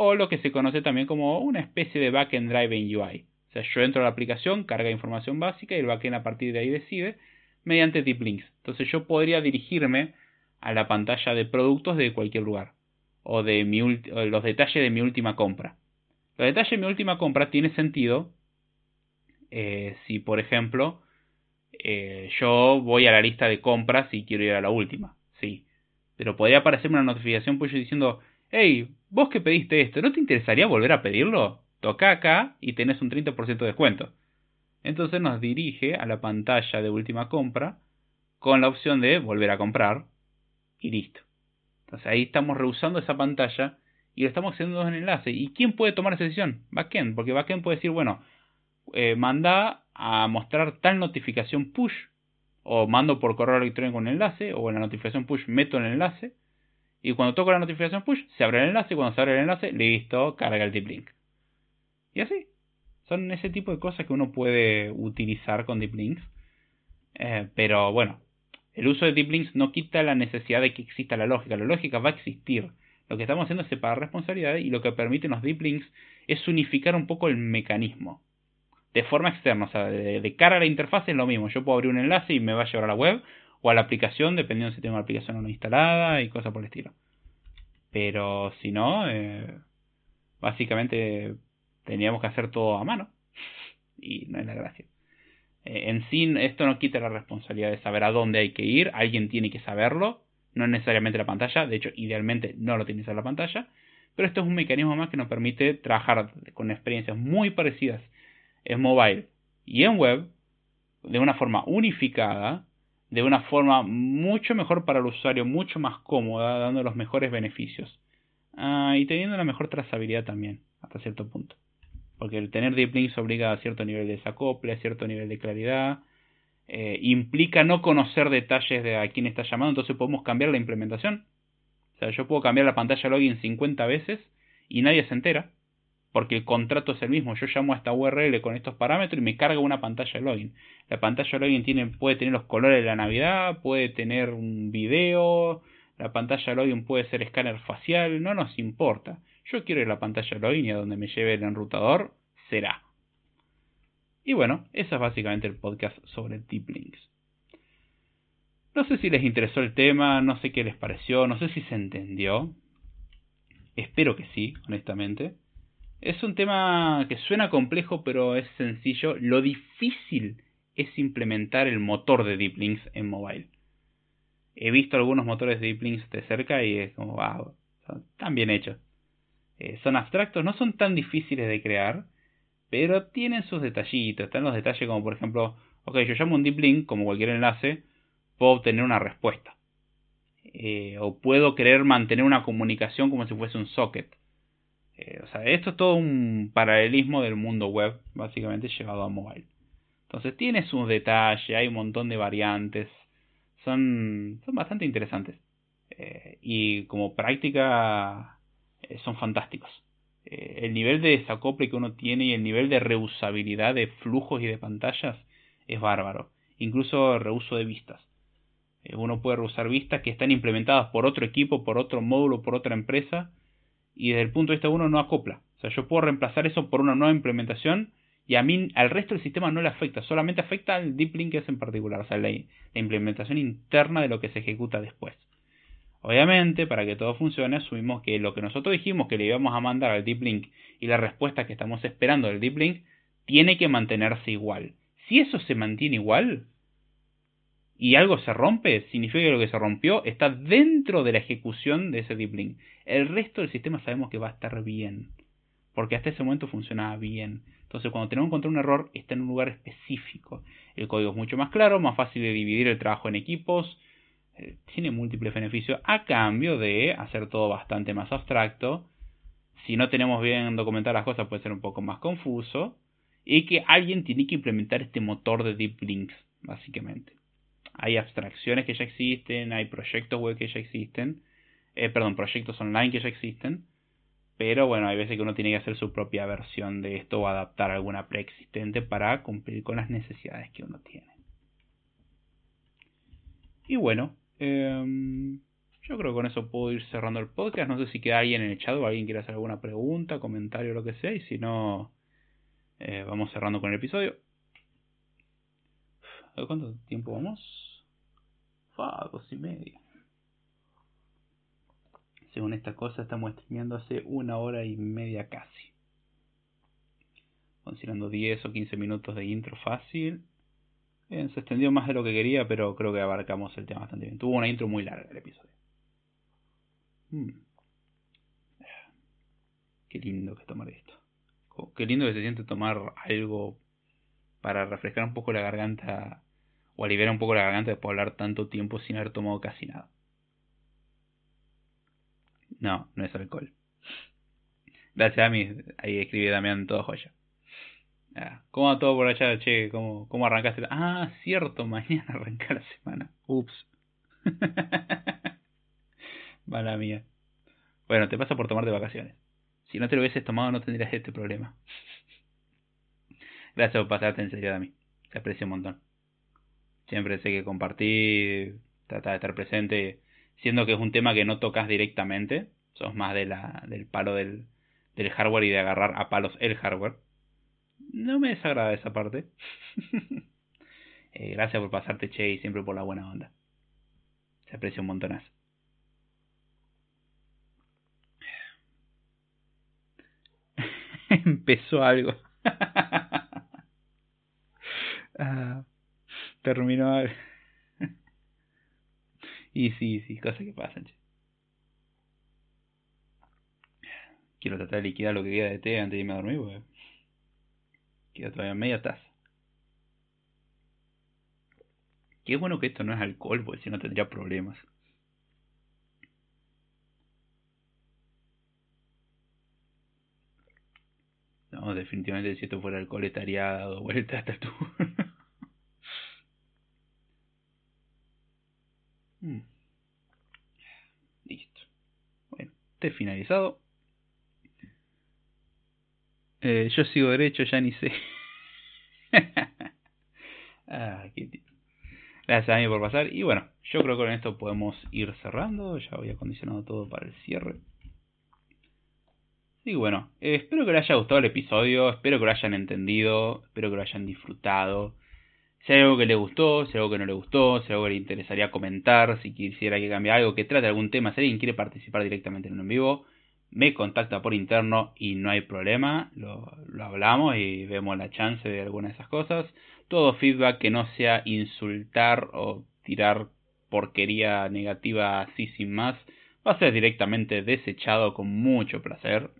[SPEAKER 1] o lo que se conoce también como una especie de backend drive en UI. O sea, yo entro a la aplicación, carga información básica y el backend a partir de ahí decide mediante deep links. Entonces yo podría dirigirme a la pantalla de productos de cualquier lugar o de los detalles de mi última compra. Los detalles de mi última compra tiene sentido eh, si, por ejemplo, eh, yo voy a la lista de compras y quiero ir a la última. Sí. Pero podría aparecerme una notificación pues diciendo, hey, vos que pediste esto, ¿no te interesaría volver a pedirlo? Toca acá y tenés un 30% de descuento. Entonces nos dirige a la pantalla de última compra con la opción de volver a comprar y listo. Entonces ahí estamos rehusando esa pantalla y lo estamos haciendo en enlace. ¿Y quién puede tomar esa decisión? Backend, porque Backend puede decir, bueno, eh, manda a mostrar tal notificación push o mando por correo electrónico un enlace o en la notificación push meto el enlace y cuando toco la notificación push, se abre el enlace y cuando se abre el enlace, listo, carga el deep link. Y así. Son ese tipo de cosas que uno puede utilizar con deep links. Eh, pero bueno, el uso de deep links no quita la necesidad de que exista la lógica. La lógica va a existir. Lo que estamos haciendo es separar responsabilidades y lo que permiten los deep links es unificar un poco el mecanismo. De forma externa, o sea, de, cara a la interfaz es lo mismo. Yo puedo abrir un enlace y me va a llevar a la web o a la aplicación, dependiendo si tengo la aplicación o no instalada y cosas por el estilo. Pero si no, eh, básicamente teníamos que hacer todo a mano y no es la gracia. Eh, en sí, esto no quita la responsabilidad de saber a dónde hay que ir, alguien tiene que saberlo, no es necesariamente la pantalla, de hecho, idealmente no lo tiene que ser la pantalla, pero esto es un mecanismo más que nos permite trabajar con experiencias muy parecidas en mobile y en web de una forma unificada de una forma mucho mejor para el usuario, mucho más cómoda, dando los mejores beneficios. Ah, y teniendo una mejor trazabilidad también, hasta cierto punto. Porque el tener deep links obliga a cierto nivel de desacople, a cierto nivel de claridad. Eh, implica no conocer detalles de a quién está llamando, entonces podemos cambiar la implementación. O sea, yo puedo cambiar la pantalla login 50 veces y nadie se entera porque el contrato es el mismo. Yo llamo a esta URL con estos parámetros y me carga una pantalla de login. La pantalla login tiene, puede tener los colores de la Navidad, puede tener un video, la pantalla login puede ser escáner facial, no nos importa. Yo quiero ir a la pantalla login y a donde me lleve el enrutador será. Y bueno, ese es básicamente el podcast sobre Deep Links. No sé si les interesó el tema, no sé qué les pareció, no sé si se entendió. Espero que sí, honestamente. Es un tema que suena complejo, pero es sencillo. Lo difícil es implementar el motor de Deep Links en mobile. He visto algunos motores de Deep Links de cerca y es como, wow, están bien hechos. Eh, son abstractos, no son tan difíciles de crear, pero tienen sus detallitos. Están los detalles como, por ejemplo, ok, yo llamo un Deep Link, como cualquier enlace, puedo obtener una respuesta. Eh, o puedo querer mantener una comunicación como si fuese un socket. Eh, o sea, esto es todo un paralelismo del mundo web, básicamente llevado a mobile. Entonces tiene sus detalles, hay un montón de variantes, son, son bastante interesantes. Y como práctica son fantásticos. el nivel de desacople que uno tiene y el nivel de reusabilidad de flujos y de pantallas es bárbaro. Incluso reuso de vistas. Eh, uno puede usar vistas que están implementadas por otro equipo, por otro módulo, por otra empresa, y desde el punto de vista de uno no acopla. O sea, yo puedo reemplazar eso por una nueva implementación y a mí, al resto del sistema no le afecta, solamente afecta al deep link es en particular, o sea, la, implementación interna de lo que se ejecuta después. Obviamente, para que todo funcione, asumimos que lo que nosotros dijimos que le íbamos a mandar al deep link y la respuesta que estamos esperando del deep link tiene que mantenerse igual. Si eso se mantiene igual, y algo se rompe, significa que lo que se rompió está dentro de la ejecución de ese deep link. El resto del sistema sabemos que va a estar bien, porque hasta ese momento funcionaba bien. Entonces, cuando tenemos que encontrar un error, está en un lugar específico. El código es mucho más claro, más fácil de dividir el trabajo en equipos, tiene múltiples beneficios a cambio de hacer todo bastante más abstracto. Si no tenemos bien documentadas las cosas, puede ser un poco más confuso. Y que alguien tiene que implementar este motor de deep links, básicamente hay abstracciones que ya existen, hay proyectos web que ya existen, eh, perdón, proyectos online que ya existen, pero bueno, hay veces que uno tiene que hacer su propia versión de esto o adaptar alguna preexistente para cumplir con las necesidades que uno tiene. Y bueno, em, yo creo que con eso puedo ir cerrando el podcast. No sé si queda alguien en el chat o alguien quiere hacer alguna pregunta, comentario lo que sea. Y si no, eh, vamos cerrando con el episodio. ¿Cuánto tiempo vamos? Fa, dos y media. Según esta cosa, estamos streameando hace una hora y media casi. Considerando 10 o 15 minutos de intro fácil. Bien, se extendió más de lo que quería, pero creo que abarcamos el tema bastante bien. Tuvo una intro muy larga el episodio. Hmm. Qué lindo que tomar esto. Qué lindo que se siente tomar algo para refrescar un poco la garganta o aliviar un poco la garganta después de hablar tanto tiempo sin haber tomado casi nada. No, no es alcohol. Gracias a mí, ahí escribí Damián todo joya. Ah, ¿Cómo va todo por allá, che? ¿Cómo, ¿Cómo arrancaste? Ah, cierto, [laughs] mañana arranca la semana. Ups. [laughs] Mala mía. Bueno, te pasa por tomar de vacaciones. Si no te lo hubieses tomado no tendrías este problema. [laughs] Gracias por pasarte en serio, Dami. Te aprecio un montón siempre sé que compartir, tratar de estar presente, siendo que es un tema que no tocas directamente, sos más de la, del palo del, del hardware y de agarrar a palos el hardware. No me desagrada esa parte. [laughs] Eh, gracias por pasarte, Che, y siempre por la buena onda. Se aprecia un montonazo. [laughs] Empezó algo. [laughs] ah terminó. y sí, sí, cosas que pasan. Quiero tratar de liquidar lo que queda de té antes de irme a dormir, porque queda todavía media taza. Qué bueno que esto no es alcohol, porque si no tendría problemas. No, definitivamente si esto fuera alcohol estaría dado vuelta hasta tú. [laughs] Mm. Listo. Bueno, té finalizado. Eh, yo sigo derecho, ya ni sé. [laughs] ah, Gracias a mí por pasar. Y bueno, yo creo que con esto podemos ir cerrando. Ya había acondicionado todo para el cierre. Y bueno, eh, espero que les haya gustado el episodio. Espero que lo hayan entendido. Espero que lo hayan disfrutado. Si hay algo que le gustó, si hay algo que no le gustó, si hay algo que le interesaría comentar, si quisiera que cambie algo, que trate algún tema, si alguien quiere participar directamente en un en vivo, me contacta por interno y no hay problema, lo, hablamos y vemos la chance de alguna de esas cosas. Todo feedback que no sea insultar o tirar porquería negativa así sin más, va a ser directamente desechado con mucho placer.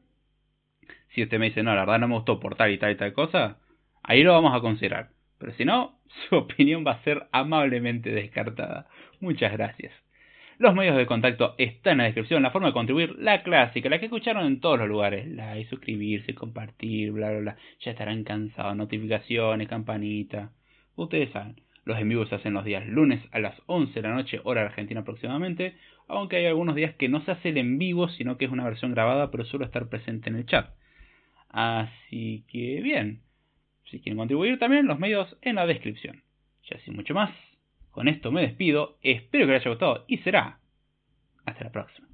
[SPEAKER 1] Si usted me dice, no, la verdad no me gustó por tal y tal y tal cosa, ahí lo vamos a considerar. Pero si no, [laughs] su opinión va a ser amablemente descartada. Muchas gracias. Los medios de contacto están en la descripción, la forma de contribuir, la clásica, la que escucharon en todos los lugares, like, suscribirse, compartir, bla, bla, bla. Ya estarán cansados, notificaciones, campanita. Ustedes saben, los en vivo se hacen los días lunes a las 11 de la noche, hora argentina aproximadamente, aunque hay algunos días que no se hace el en vivo, sino que es una versión grabada, pero solo estar presente en el chat. Así que bien, si quieren contribuir también, los medios en la descripción. Ya sin mucho más. Con esto me despido, espero que les haya gustado y será hasta la próxima.